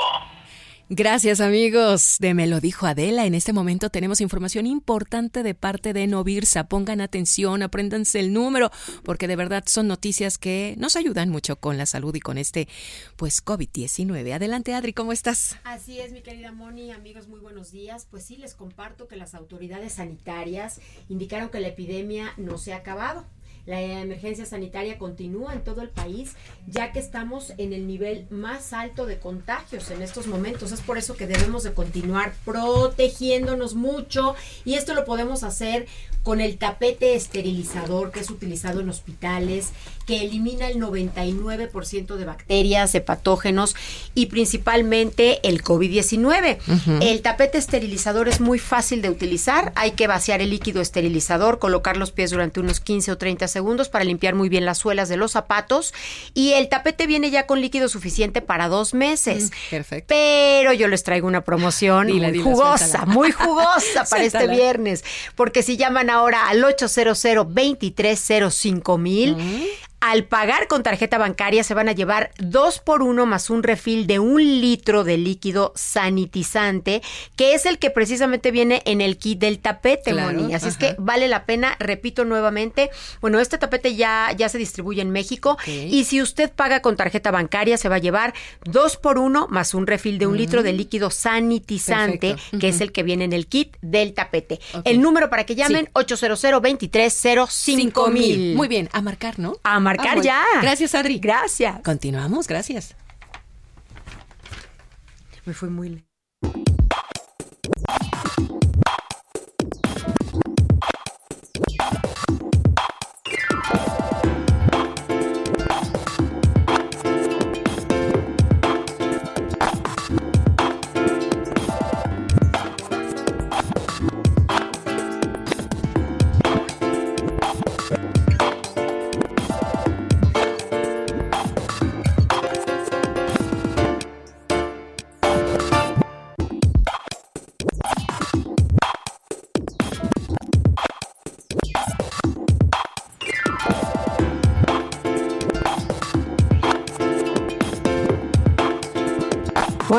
Gracias amigos de Me lo dijo Adela. En este momento tenemos información importante de parte de Novirsa. Pongan atención, apréndanse el número, porque de verdad son noticias que nos ayudan mucho con la salud y con este pues COVID-19. Adelante Adri, ¿cómo estás? Así es, mi querida Moni, amigos, muy buenos días. Pues sí, les comparto que las autoridades sanitarias indicaron que la epidemia no se ha acabado. La emergencia sanitaria continúa en todo el país, ya que estamos en el nivel más alto de contagios en estos momentos. Es por eso que debemos de continuar protegiéndonos mucho y esto lo podemos hacer con el tapete esterilizador que es utilizado en hospitales, que elimina el 99% de bacterias, de patógenos y principalmente el COVID-19. El tapete esterilizador es muy fácil de utilizar, hay que vaciar el líquido esterilizador, colocar los pies durante unos 15 o 30 segundos para limpiar muy bien las suelas de los zapatos y el tapete viene ya con líquido suficiente para dos meses. perfecto. Pero yo les traigo una promoción Dila, muy dila, jugosa, suéltala. muy jugosa para este viernes, porque si llaman ahora al 800 2305 mil al pagar con tarjeta bancaria se van a llevar dos por uno más un refil de un litro de líquido sanitizante, que es el que precisamente viene en el kit del tapete, Claro, Moni. Así es que vale la pena, repito nuevamente, bueno, este tapete ya, ya se distribuye en México y si usted paga con tarjeta bancaria se va a llevar dos por uno más un refil de un litro de líquido sanitizante, Mm. Perfecto. que es el que viene en el kit del tapete. El número para que llamen, Sí. 800 2305 mil. Muy bien, a marcar, ¿no? A marcar Ah, bueno. ya. Gracias, Adri. Gracias. Continuamos, gracias. Me fue muy lejos.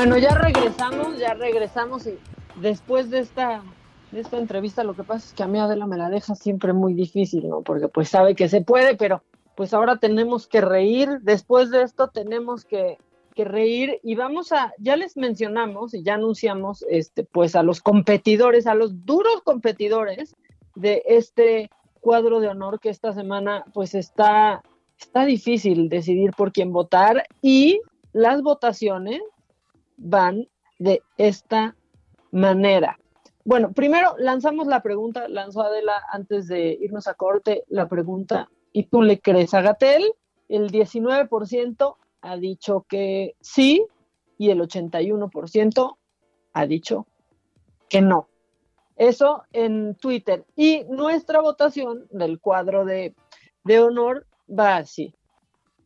Bueno, ya regresamos, ya regresamos y después de esta de esta entrevista lo que pasa es que a mí Adela me la deja siempre muy difícil, ¿no? Porque pues sabe que se puede, pero pues ahora tenemos que reír, después de esto tenemos que, que reír y vamos a, ya les mencionamos y ya anunciamos este pues a los competidores, a los duros competidores de este cuadro de honor que esta semana pues está está difícil decidir por quién votar y las votaciones van de esta manera. Bueno, primero lanzamos la pregunta, lanzó Adela antes de irnos a corte la pregunta, ¿y tú le crees a Gatel? El 19% ha dicho que sí y el 81% ha dicho que no. Eso en Twitter. Y nuestra votación del cuadro de, de honor va así.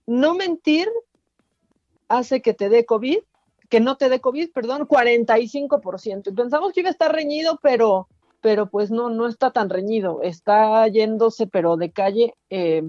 No mentir hace que te dé COVID, que no te dé COVID, perdón, 45%. Y pensamos que iba a estar reñido, pero, pero pues no, no está tan reñido. Está yéndose, pero de calle, eh,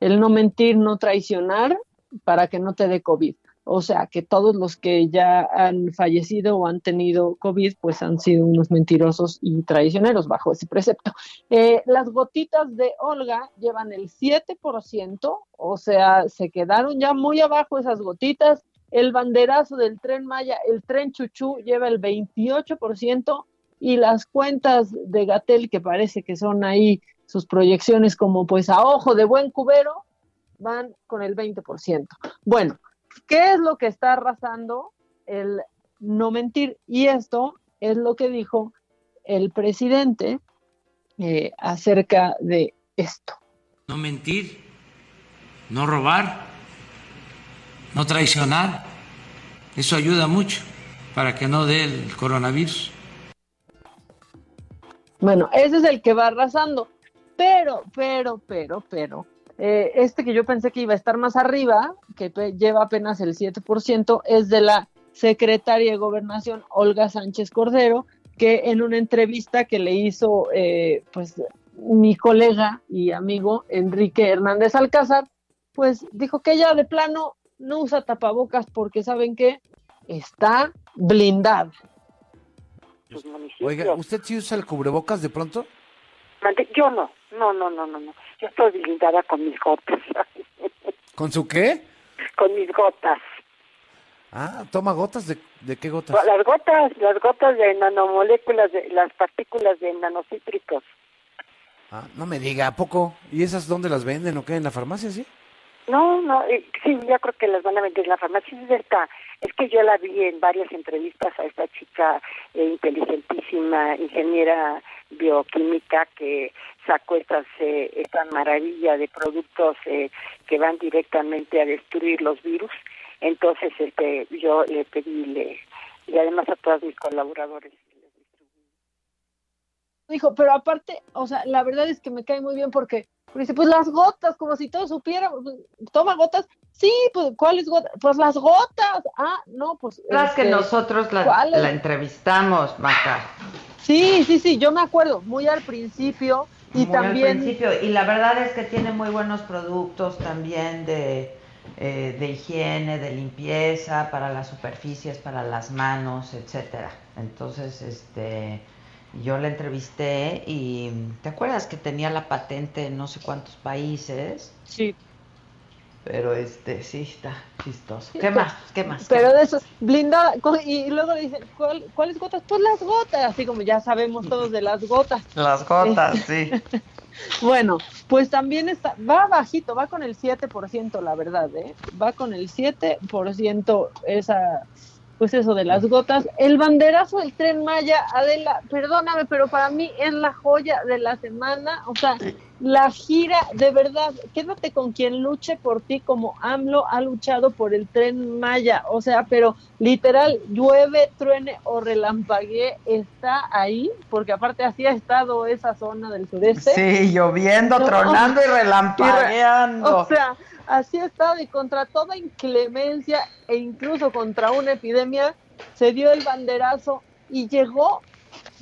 el no mentir, no traicionar para que no te dé COVID. O sea, que todos los que ya han fallecido o han tenido COVID, pues han sido unos mentirosos y traicioneros bajo ese precepto. Eh, las gotitas de Olga llevan el 7%, o sea, se quedaron ya muy abajo esas gotitas. El banderazo del tren Maya, el tren Chuchú, lleva el 28% y las cuentas de Gatel, que parece que son ahí sus proyecciones como pues a ojo de buen cubero, van con el 20%. Bueno, ¿Qué es lo que está arrasando el no mentir? Y esto es lo que dijo el presidente eh, acerca de esto. No mentir, no robar, no traicionar. Eso ayuda mucho para que no dé el coronavirus. Bueno, ese es el que va arrasando. Pero, pero, pero, pero, eh, este que yo pensé que iba a estar más arriba, que lleva apenas el 7%, es de la secretaria de Gobernación, Olga Sánchez Cordero, que en una entrevista que le hizo eh, pues mi colega y amigo Enrique Hernández Alcázar, pues dijo que ella de plano no usa tapabocas porque saben que está blindada. Oiga, ¿usted sí usa el cubrebocas de pronto? Yo no, no, no, no, no, no. Yo estoy blindada con mis gotas. ¿Con su qué? Con mis gotas. Ah, toma gotas de, de qué gotas? Las gotas, las gotas de nanomoléculas, de las partículas de nanocítricos. Ah, no me diga, ¿a poco? ¿Y esas dónde las venden o qué? ¿En la farmacia, sí? No, no, eh, sí, yo creo que las van a vender en la farmacia. Es, es que yo la vi en varias entrevistas a esta chica eh, inteligentísima, ingeniera bioquímica, que sacó estas, eh, esta maravilla de productos eh, que van directamente a destruir los virus. Entonces, este, yo le pedí, le, y además a todos mis colaboradores, dijo, pero aparte, o sea, la verdad es que me cae muy bien porque, dice, pues las gotas, como si todos supieran, pues, toma gotas, sí, pues ¿cuáles gotas? Pues las gotas, ah, no, pues. Las que este, nosotros la, la entrevistamos, Maca. Sí, sí, sí, yo me acuerdo, muy al principio y también... Al principio, y la verdad es que tiene muy buenos productos también de, eh, de higiene, de limpieza, para las superficies, para las manos, etcétera. Entonces, este yo la entrevisté y ¿te acuerdas que tenía la patente en no sé cuántos países? Sí. Pero este, sí está chistoso. ¿Qué más? ¿Qué más? Pero de eso, blindada, y luego le dicen, ¿cuáles gotas? Pues las gotas, así como ya sabemos todos de las gotas. Las gotas, sí. bueno, pues también está, va bajito, va con el 7%, la verdad, ¿eh? Va con el 7% esa pues eso de las gotas. El banderazo del tren Maya, Adela, perdóname, pero para mí es la joya de la semana. O sea, la gira, de verdad, quédate con quien luche por ti como AMLO ha luchado por el tren Maya. O sea, pero literal, llueve, truene o relampaguee, está ahí, porque aparte así ha estado esa zona del sureste. Sí, lloviendo, tronando y relampagueando. O sea, así ha estado y contra toda inclemencia e incluso contra una epidemia se dio el banderazo y llegó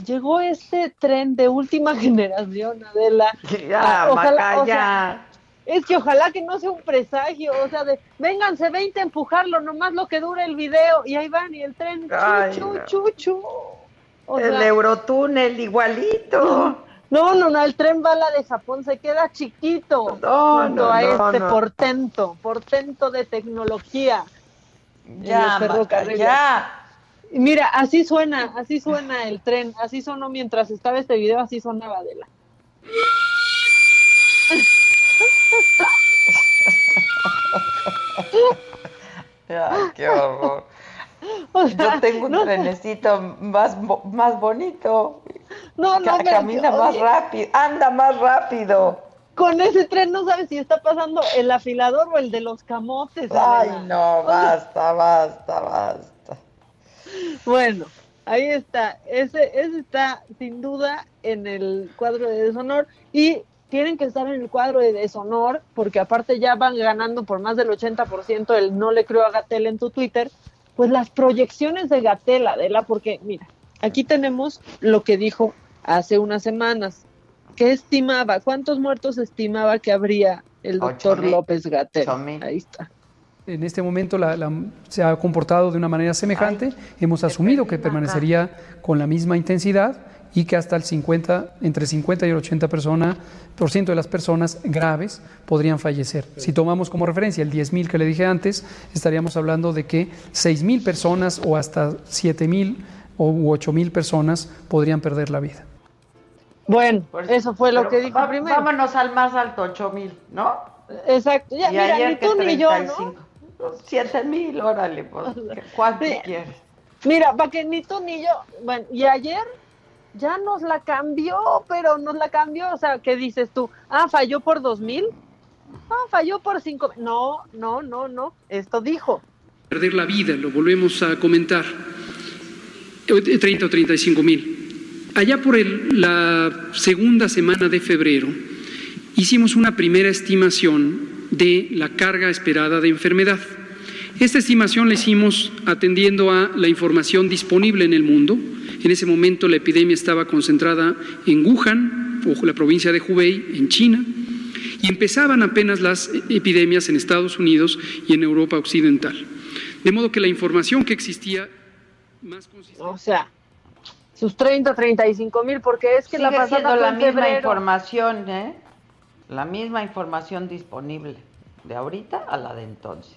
llegó este tren de última generación Adela. Ya, ojalá es que ojalá que no sea un presagio, o sea, de vénganse 20 a empujarlo, nomás lo que dure el video, y ahí van, y el tren, chu, chu, chu, el Eurotúnel igualito. No, no, no, el tren bala de Japón se queda chiquito no, no, a este portento, portento de tecnología. Ya, ya. Mira, así suena, así suena el tren, así sonó mientras estaba este video, así sonaba Adela. ya, qué horror. Yo tengo un trenecito más, más bonito. No, no, Camina más rápido, anda más rápido. Con ese tren no sabes si está pasando el afilador o el de los camotes. Ay, no, basta, basta, basta. Bueno, ahí está. Ese, ese está sin duda en el cuadro de deshonor. Y tienen que estar en el cuadro de deshonor, porque aparte ya van ganando por más del 80% el no le creo a Gatel en tu Twitter, pues las proyecciones de Gatel, Adela, porque mira, aquí tenemos lo que dijo hace unas semanas, que estimaba, cuántos muertos estimaba que habría el doctor López Gatel. Ahí está. En este momento la- la- se ha comportado de una manera semejante. Hemos asumido que permanecería con la misma intensidad y que hasta el 50, entre 50 y el 80 persona, por ciento de las personas graves podrían fallecer. Si tomamos como referencia el 10.000 que le dije antes, estaríamos hablando de que 6.000 personas o hasta 7.000 o u 8.000 personas podrían perder la vida. Bueno, eso fue lo que dijo va- primero. Vámonos al más alto, 8000, ¿no? Exacto. Ya, y mira, ayer ni que tú ni yo, ¿no? 35. 7000, órale, pues. ¿Cuánto Sí. quieres? Mira, para que ni tú ni yo. Bueno, y ayer ya nos la cambió, pero nos la cambió. O sea, ¿qué dices tú? Ah, falló por dos mil. Ah, falló por cinco. No, no, no, no. Esto dijo. perder la vida, lo volvemos a comentar, Eh, 30 o 35 mil. Allá por la segunda semana de febrero, hicimos una primera estimación de la carga esperada de enfermedad. Esta estimación la hicimos atendiendo a la información disponible en el mundo. En ese momento la epidemia estaba concentrada en Wuhan, o la provincia de Hubei, en China, y empezaban apenas las epidemias en Estados Unidos y en Europa Occidental. De modo que la información que existía O sea, sus 30, 35 mil, porque es que la Sigue pasada siendo fue la en misma febrero. información, ¿eh? La misma información disponible de ahorita a la de entonces.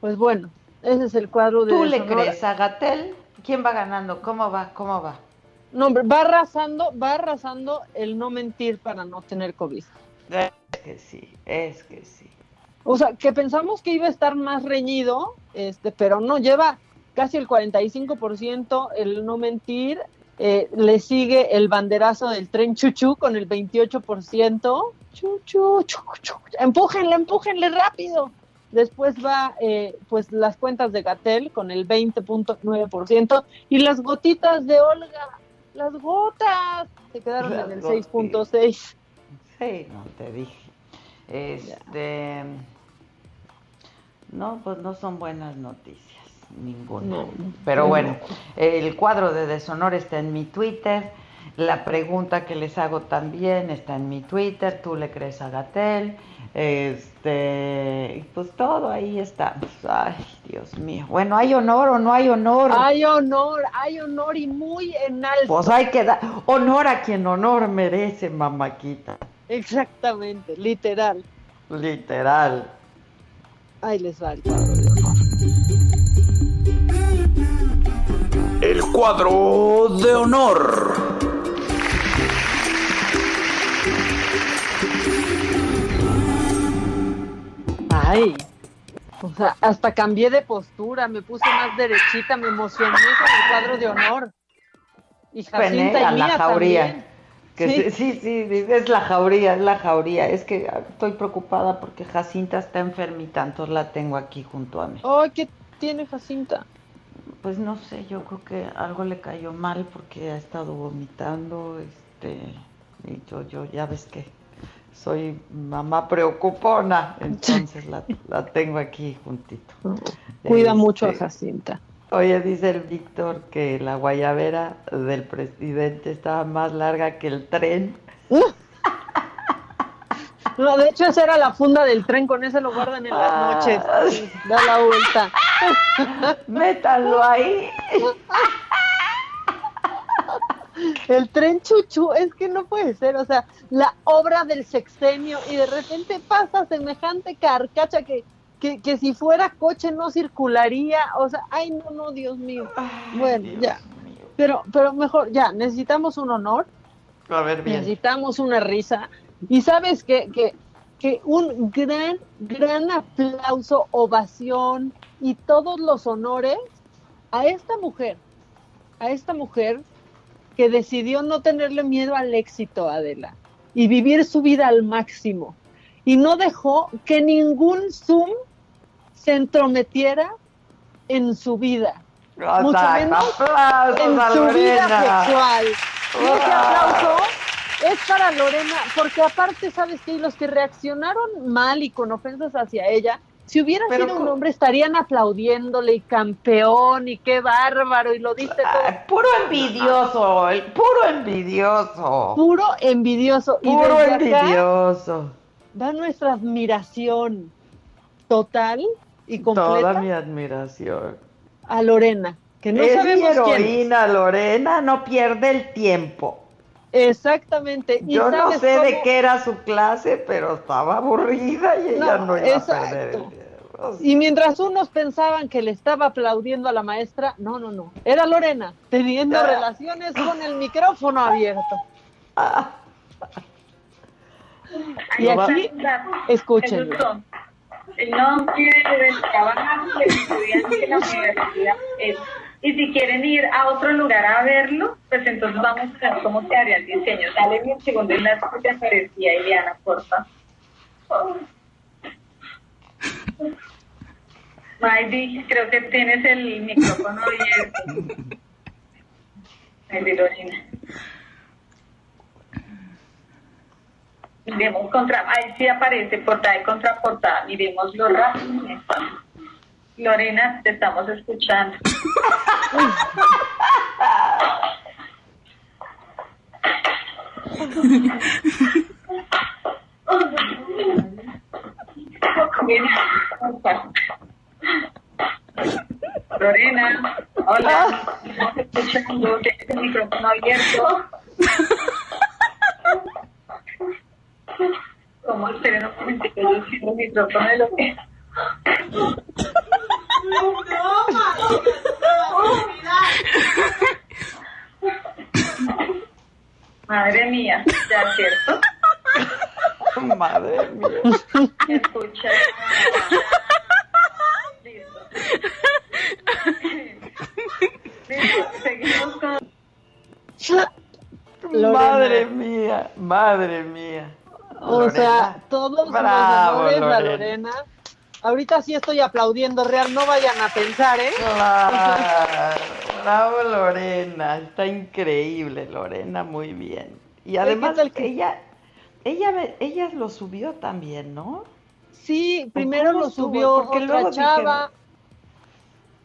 Pues bueno, ese es el cuadro de ¿Tú le Sonora. crees a Gatel? ¿Quién va ganando? ¿Cómo va? ¿Cómo va? No, hombre, va arrasando, va arrasando el no mentir para no tener COVID. Es que sí, es que sí. O sea, que pensamos que iba a estar más reñido, este, pero no, lleva casi el 45% el no mentir, eh, le sigue el banderazo del tren chuchu con el 28%. Chuchu, chuchu, empújenle, empújenle rápido. Después va, eh, pues, las cuentas de Gatel con el 20.9% y las gotitas de Olga, las gotas, se quedaron Las en el gotitas. 6.6. Sí, no te dije. Este. No, pues no son buenas noticias, ninguna. No, Pero no. bueno, el cuadro de deshonor está en mi Twitter. La pregunta que les hago también está en mi Twitter. ¿Tú le crees a Gatel? Este, pues todo ahí está. Ay, Dios mío. Bueno, ¿hay honor o no hay honor? Hay honor, hay honor y muy en alto. Pues hay que dar honor a quien honor merece, mamaquita. Exactamente, literal. Literal. Ahí les va el cuadro de honor. El cuadro de honor. Ay, o sea, hasta cambié de postura, me puse más derechita, me emocioné con el cuadro de honor. Y Jacinta Ven, y a la mía jauría. también. Que Sí. sí. sí, es la jauría, es la jauría. Es que estoy preocupada porque Jacinta está enfermita, entonces la tengo aquí junto a mí. Ay, ¿qué tiene Jacinta? Pues no sé, yo creo que algo le cayó mal porque ha estado vomitando, este, y yo, yo ya ves que soy mamá preocupona, entonces la, la tengo aquí juntito. Cuida mucho a Jacinta. Oye, dice el Víctor que la guayabera del presidente estaba más larga que el tren. No, de hecho esa era la funda del tren, con ese lo guardan en las Ah. noches. Da la vuelta. Métanlo ahí. El tren chuchu, es que no puede ser, o sea, la obra del sexenio y de repente pasa semejante carcacha que, que, que si fuera coche no circularía, o sea, ay no, no, Dios mío. Bueno, ya. Pero, pero mejor, ya, necesitamos un honor, A ver, bien. necesitamos una risa. Y sabes que, que, que un gran, gran aplauso, ovación y todos los honores a esta mujer, a esta mujer que decidió no tenerle miedo al éxito, Adela, y vivir su vida al máximo. Y no dejó que ningún Zoom se entrometiera en su vida. Mucho menos Aplausos en a su vida sexual. Y ese aplauso es para Lorena, porque aparte, ¿sabes qué? Los que reaccionaron mal y con ofensas hacia ella, si hubiera Pero sido un hombre, estarían aplaudiéndole y campeón y qué bárbaro y lo diste todo. Puro envidioso, el puro envidioso. Puro envidioso. y Puro acá envidioso. Va nuestra admiración total y Toda completa mi admiración. a Lorena, que no es mi sabemos quién es. heroína, Lorena, no pierde el tiempo. Exactamente. ¿Y Yo no sé de qué era su clase, pero estaba aburrida y ella No, no, iba a perder el tiempo. Y mientras unos pensaban que le estaba aplaudiendo a la maestra, no, no, no. Era Lorena, teniendo Ah. relaciones con el micrófono abierto. Y Ahí aquí, nombre del trabajo del estudiante de la universidad es. Y si quieren ir a otro lugar a verlo, pues entonces vamos a ver cómo quedaría el diseño. Dale mi segundo que te aparecía, Eliana, porfa. Maydi, creo que tienes el micrófono abierto. Lorena. Miremos contra, ahí sí aparece portada y contraportada, miremoslo rápido. Lorena, te estamos escuchando. Lorena, hola, estamos escuchando, tienes el micrófono abierto. ¿Cómo esperen un momentito? Yo cierro el micrófono de lo que... Madre mía, ya cierto. Madre mía. Escucha. Listo, seguimos con... Lorena. Madre mía, madre mía. O Lorena. sea, todos Bravo, los honores a Lorena. Ahorita sí estoy aplaudiendo, real, no vayan a pensar, ¿eh? Claro, bravo Lorena, está increíble Lorena, muy bien. Y además tal que- ella, ella, ella lo subió también, ¿no? Sí, primero lo subió Porque otra chava.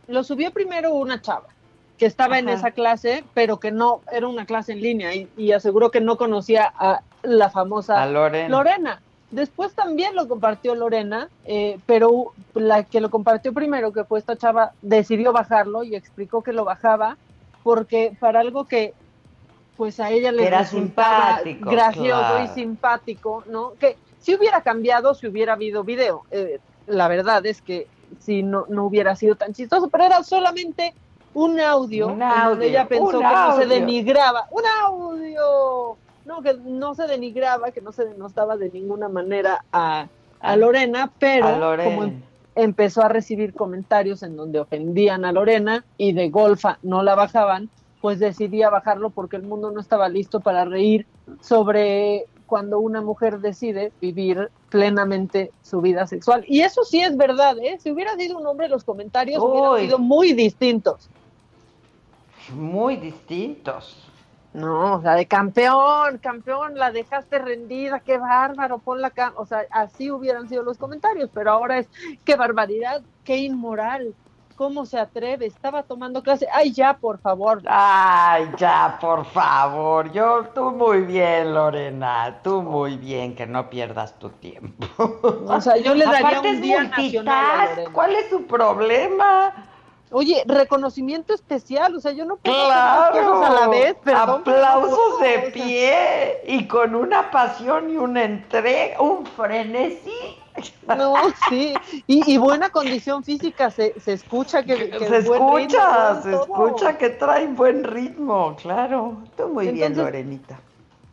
Lo subió primero una chava que estaba en esa clase, pero que no era una clase en línea y, y aseguró que no conocía a la famosa A Lorena. Lorena. Después también lo compartió Lorena, eh, pero la que lo compartió primero, que fue esta chava, decidió bajarlo y explicó que lo bajaba porque para algo que pues a ella le Era resultaba simpático, gracioso y simpático, ¿no? Que si hubiera cambiado, si hubiera habido video. Eh, la verdad es que si no, no hubiera sido tan chistoso, pero era solamente un audio, Un en donde audio, ella pensó que no se audio. denigraba. ¡Un audio! No, que no se denigraba, que no se denostaba de ninguna manera a, a Lorena, pero A Lorena. como em- empezó a recibir comentarios en donde ofendían a Lorena y de golfa no la bajaban, pues decidía bajarlo porque el mundo no estaba listo para reír sobre cuando una mujer decide vivir plenamente su vida sexual. Y eso sí es verdad, ¿eh? Si hubiera sido un hombre, los comentarios hubieran sido muy distintos. Muy distintos. No, o sea, de campeón, campeón, la dejaste rendida, qué bárbaro, ponla acá. O sea, así hubieran sido los comentarios, pero ahora es, qué barbaridad, qué inmoral, cómo se atreve, estaba tomando clase. Ay, ya, por favor. Ay, ya, por favor. Yo, tú muy bien, Lorena. Tú muy bien, que no pierdas tu tiempo. O sea, yo le daría Aparte un es día nacional a. ¿Cuál es su problema? Oye, reconocimiento especial, o sea, yo no puedo hacer Claro. cosas a la vez, perdón. Aplausos de pie y con una pasión y una entrega, un frenesí. No, sí, y, y buena condición física, se, se escucha que, que se ritmo, escucha, se todo. escucha que trae buen ritmo, claro. Tú muy bien, Lorenita.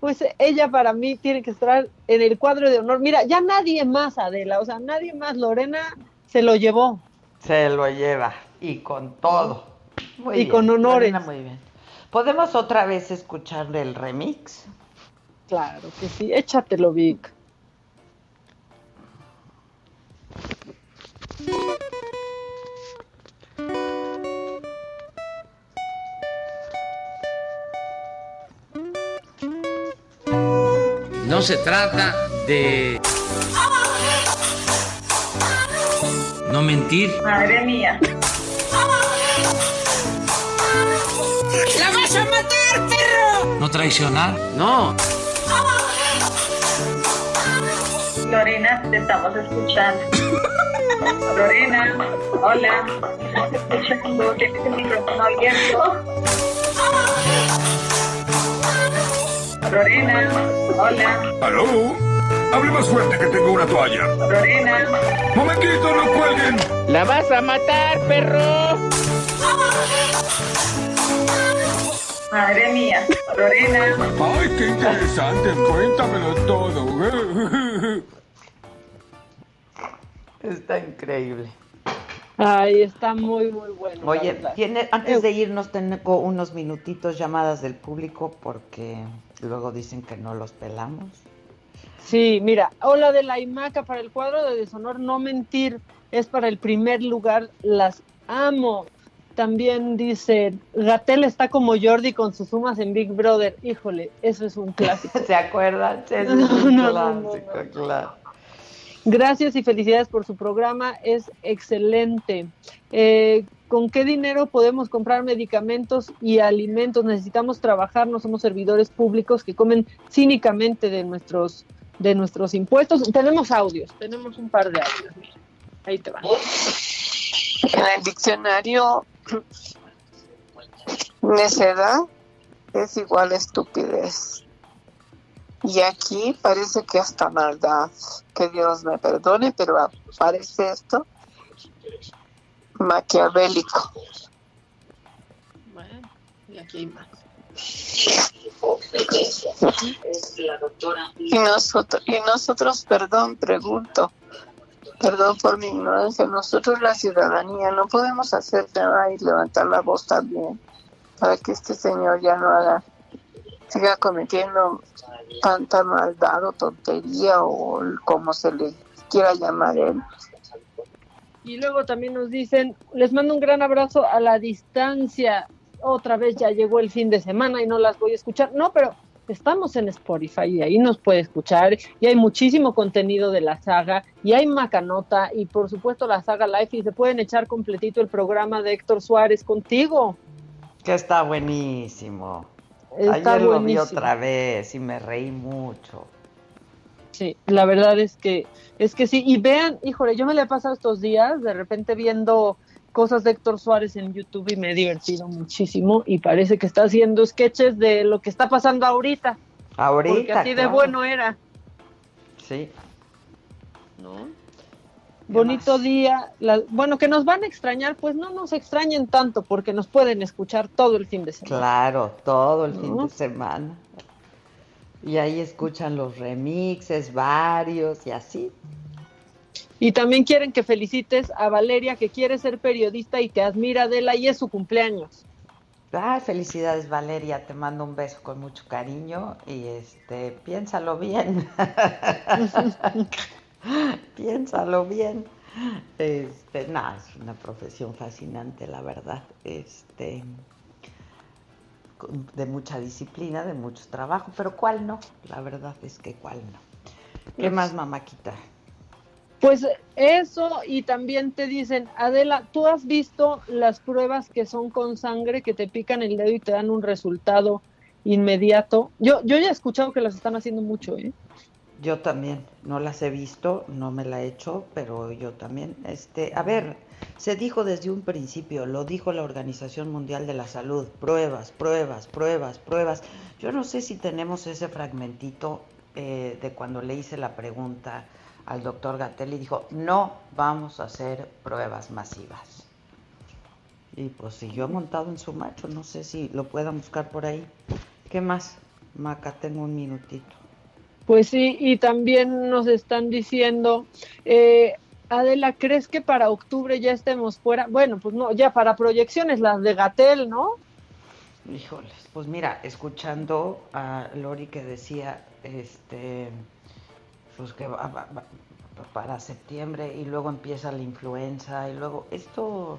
Pues ella para mí tiene que estar en el cuadro de honor. Mira, ya nadie más, Adela, o sea, nadie más. Lorena se lo llevó. Se lo lleva y con todo. Muy Y bien, con honores. Lorena, muy bien. ¿Podemos otra vez escucharle el remix? Claro que sí, échatelo, Vic. No se trata de no mentir. Madre mía. ¡La vas a matar, perro! No traicionar. No. Lorena, te estamos escuchando. Lorena, hola. Estamos escuchando, tienes el micrófono abierto. Lorena, hola. ¿Aló? Hable más fuerte que tengo una toalla. Lorena. Momentito, no cuelguen. ¡La vas a matar, perro! Madre mía. Lorena. Ay, qué interesante. Cuéntamelo todo. Está increíble. Ay, está muy, muy bueno. Oye, tiene, antes de irnos tengo unos minutitos llamadas del público porque luego dicen que no los pelamos. Sí, mira, hola de la IMACA para el cuadro de deshonor, no mentir, es para el primer lugar, las amo. También dice, Gatel está como Jordi con sus sumas en Big Brother. Híjole, eso es un clásico. ¿Se acuerdan? Es un no, no, no, clásico, claro. Gracias y felicidades por su programa, es excelente. Eh, ¿Con qué dinero podemos comprar medicamentos y alimentos? Necesitamos trabajar, no somos servidores públicos que comen cínicamente de nuestros, de nuestros impuestos. Tenemos audios, tenemos un par de audios. Ahí te van. En el diccionario, necedad es igual estupidez. Y aquí parece que hasta maldad. Que Dios me perdone, pero aparece esto maquiavélico. Bueno, y aquí hay más. Y nosotros, y nosotros, perdón, pregunto, perdón por mi ignorancia, nosotros la ciudadanía no podemos hacer nada y levantar la voz también para que este señor ya no haga, siga cometiendo tanta maldad o tontería o como se le quiera llamar él. Y luego también nos dicen, les mando un gran abrazo a la distancia. Otra vez ya llegó el fin de semana y no las voy a escuchar. No, pero estamos en Spotify y ahí nos puede escuchar y hay muchísimo contenido de la saga y hay Macanota y por supuesto la saga Life y se pueden echar completito el programa de Héctor Suárez contigo. Que está buenísimo. Está Ayer lo vi buenísimo. otra vez y me reí mucho. Sí, la verdad es que es que sí. Y vean, híjole, yo me le he pasado estos días de repente viendo cosas de Héctor Suárez en YouTube y me he divertido muchísimo y parece que está haciendo sketches de lo que está pasando ahorita. Ahorita. Porque así de bueno era. Sí. ¿no? Bonito día. La- bueno, que nos van a extrañar, pues no nos extrañen tanto porque nos pueden escuchar todo el fin de semana. Claro, todo el fin de semana. Y ahí escuchan los remixes, varios y así. Y también quieren que felicites a Valeria, que quiere ser periodista y que admira a Adela y es su cumpleaños. Ah, felicidades Valeria, te mando un beso con mucho cariño y este, piénsalo bien. piénsalo bien. Este, no, es una profesión fascinante, la verdad. Este, de mucha disciplina, de mucho trabajo, pero ¿cuál no? La verdad es que ¿cuál no? ¿Qué Pues- más, mamáquita? Pues eso, y también te dicen, Adela, ¿tú has visto las pruebas que son con sangre, que te pican el dedo y te dan un resultado inmediato? Yo, yo ya he escuchado que las están haciendo mucho, ¿eh? Yo también, no las he visto, no me la he hecho, pero yo también. Este, a ver, se dijo desde un principio, lo dijo la Organización Mundial de la Salud, pruebas, pruebas, pruebas, pruebas. Yo no sé si tenemos ese fragmentito eh, de cuando le hice la pregunta al doctor Gatel y dijo, no vamos a hacer pruebas masivas. Y pues siguió montado en su macho, no sé si lo puedan buscar por ahí. ¿Qué más? Maca, tengo un minutito. Pues sí, y también nos están diciendo, eh, Adela, ¿crees que para octubre ya estemos fuera? Bueno, pues no, ya para proyecciones, las de Gatel, ¿no? Híjoles, pues mira, escuchando a Lori que decía, este, pues que va, va- va- para septiembre y luego empieza la influenza y luego esto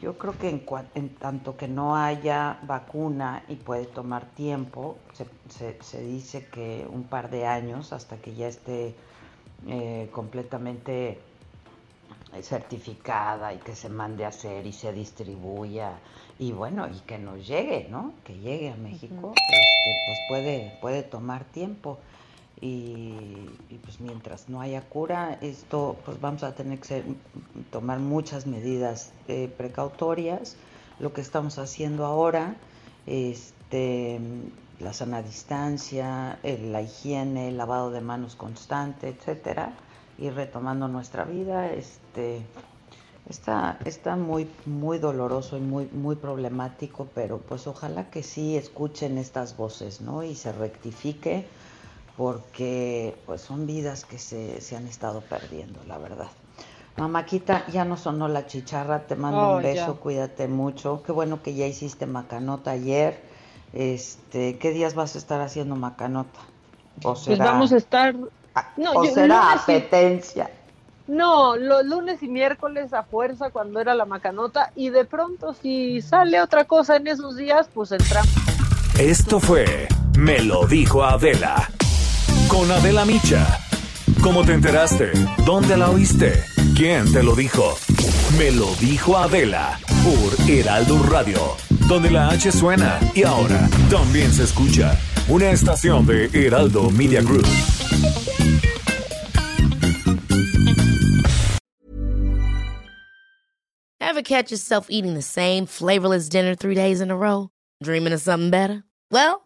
Yo creo que en, en, tanto que no haya vacuna y puede tomar tiempo, se, se, dice que un par de años hasta que ya esté eh, completamente certificada y que se mande a hacer y se distribuya y bueno, y que nos llegue, ¿no? Que llegue a México, este, pues puede, puede tomar tiempo. Y, pues mientras no haya cura, esto pues vamos a tener que tomar muchas medidas eh, precautorias. Lo que estamos haciendo ahora, este, la sana distancia, la higiene, el lavado de manos constante, etcétera, y retomando nuestra vida, este, está, está muy, muy doloroso y muy, muy problemático, pero pues ojalá que sí escuchen estas voces, ¿no? Y se rectifique porque pues son vidas que se, se han estado perdiendo, la verdad. Mamaquita, ya no sonó la chicharra, te mando un oh, beso, cuídate mucho. Qué bueno que ya hiciste macanota ayer. Este, ¿qué días vas a estar haciendo macanota? ¿O pues vamos a estar no, ¿o será apetencia? No, los lunes y miércoles a fuerza cuando era la macanota y de pronto si sale otra cosa en esos días, pues entramos. Esto fue Me lo dijo Adela con Adela Micha. ¿Cómo te enteraste? ¿Dónde la oíste? ¿Quién te lo dijo? Me lo dijo Adela por Heraldo Radio, donde la H suena y ahora también se escucha. Una estación de Heraldo Media Group. Ever catch yourself eating the same flavorless dinner three days in a row? Dreaming of something better? Well,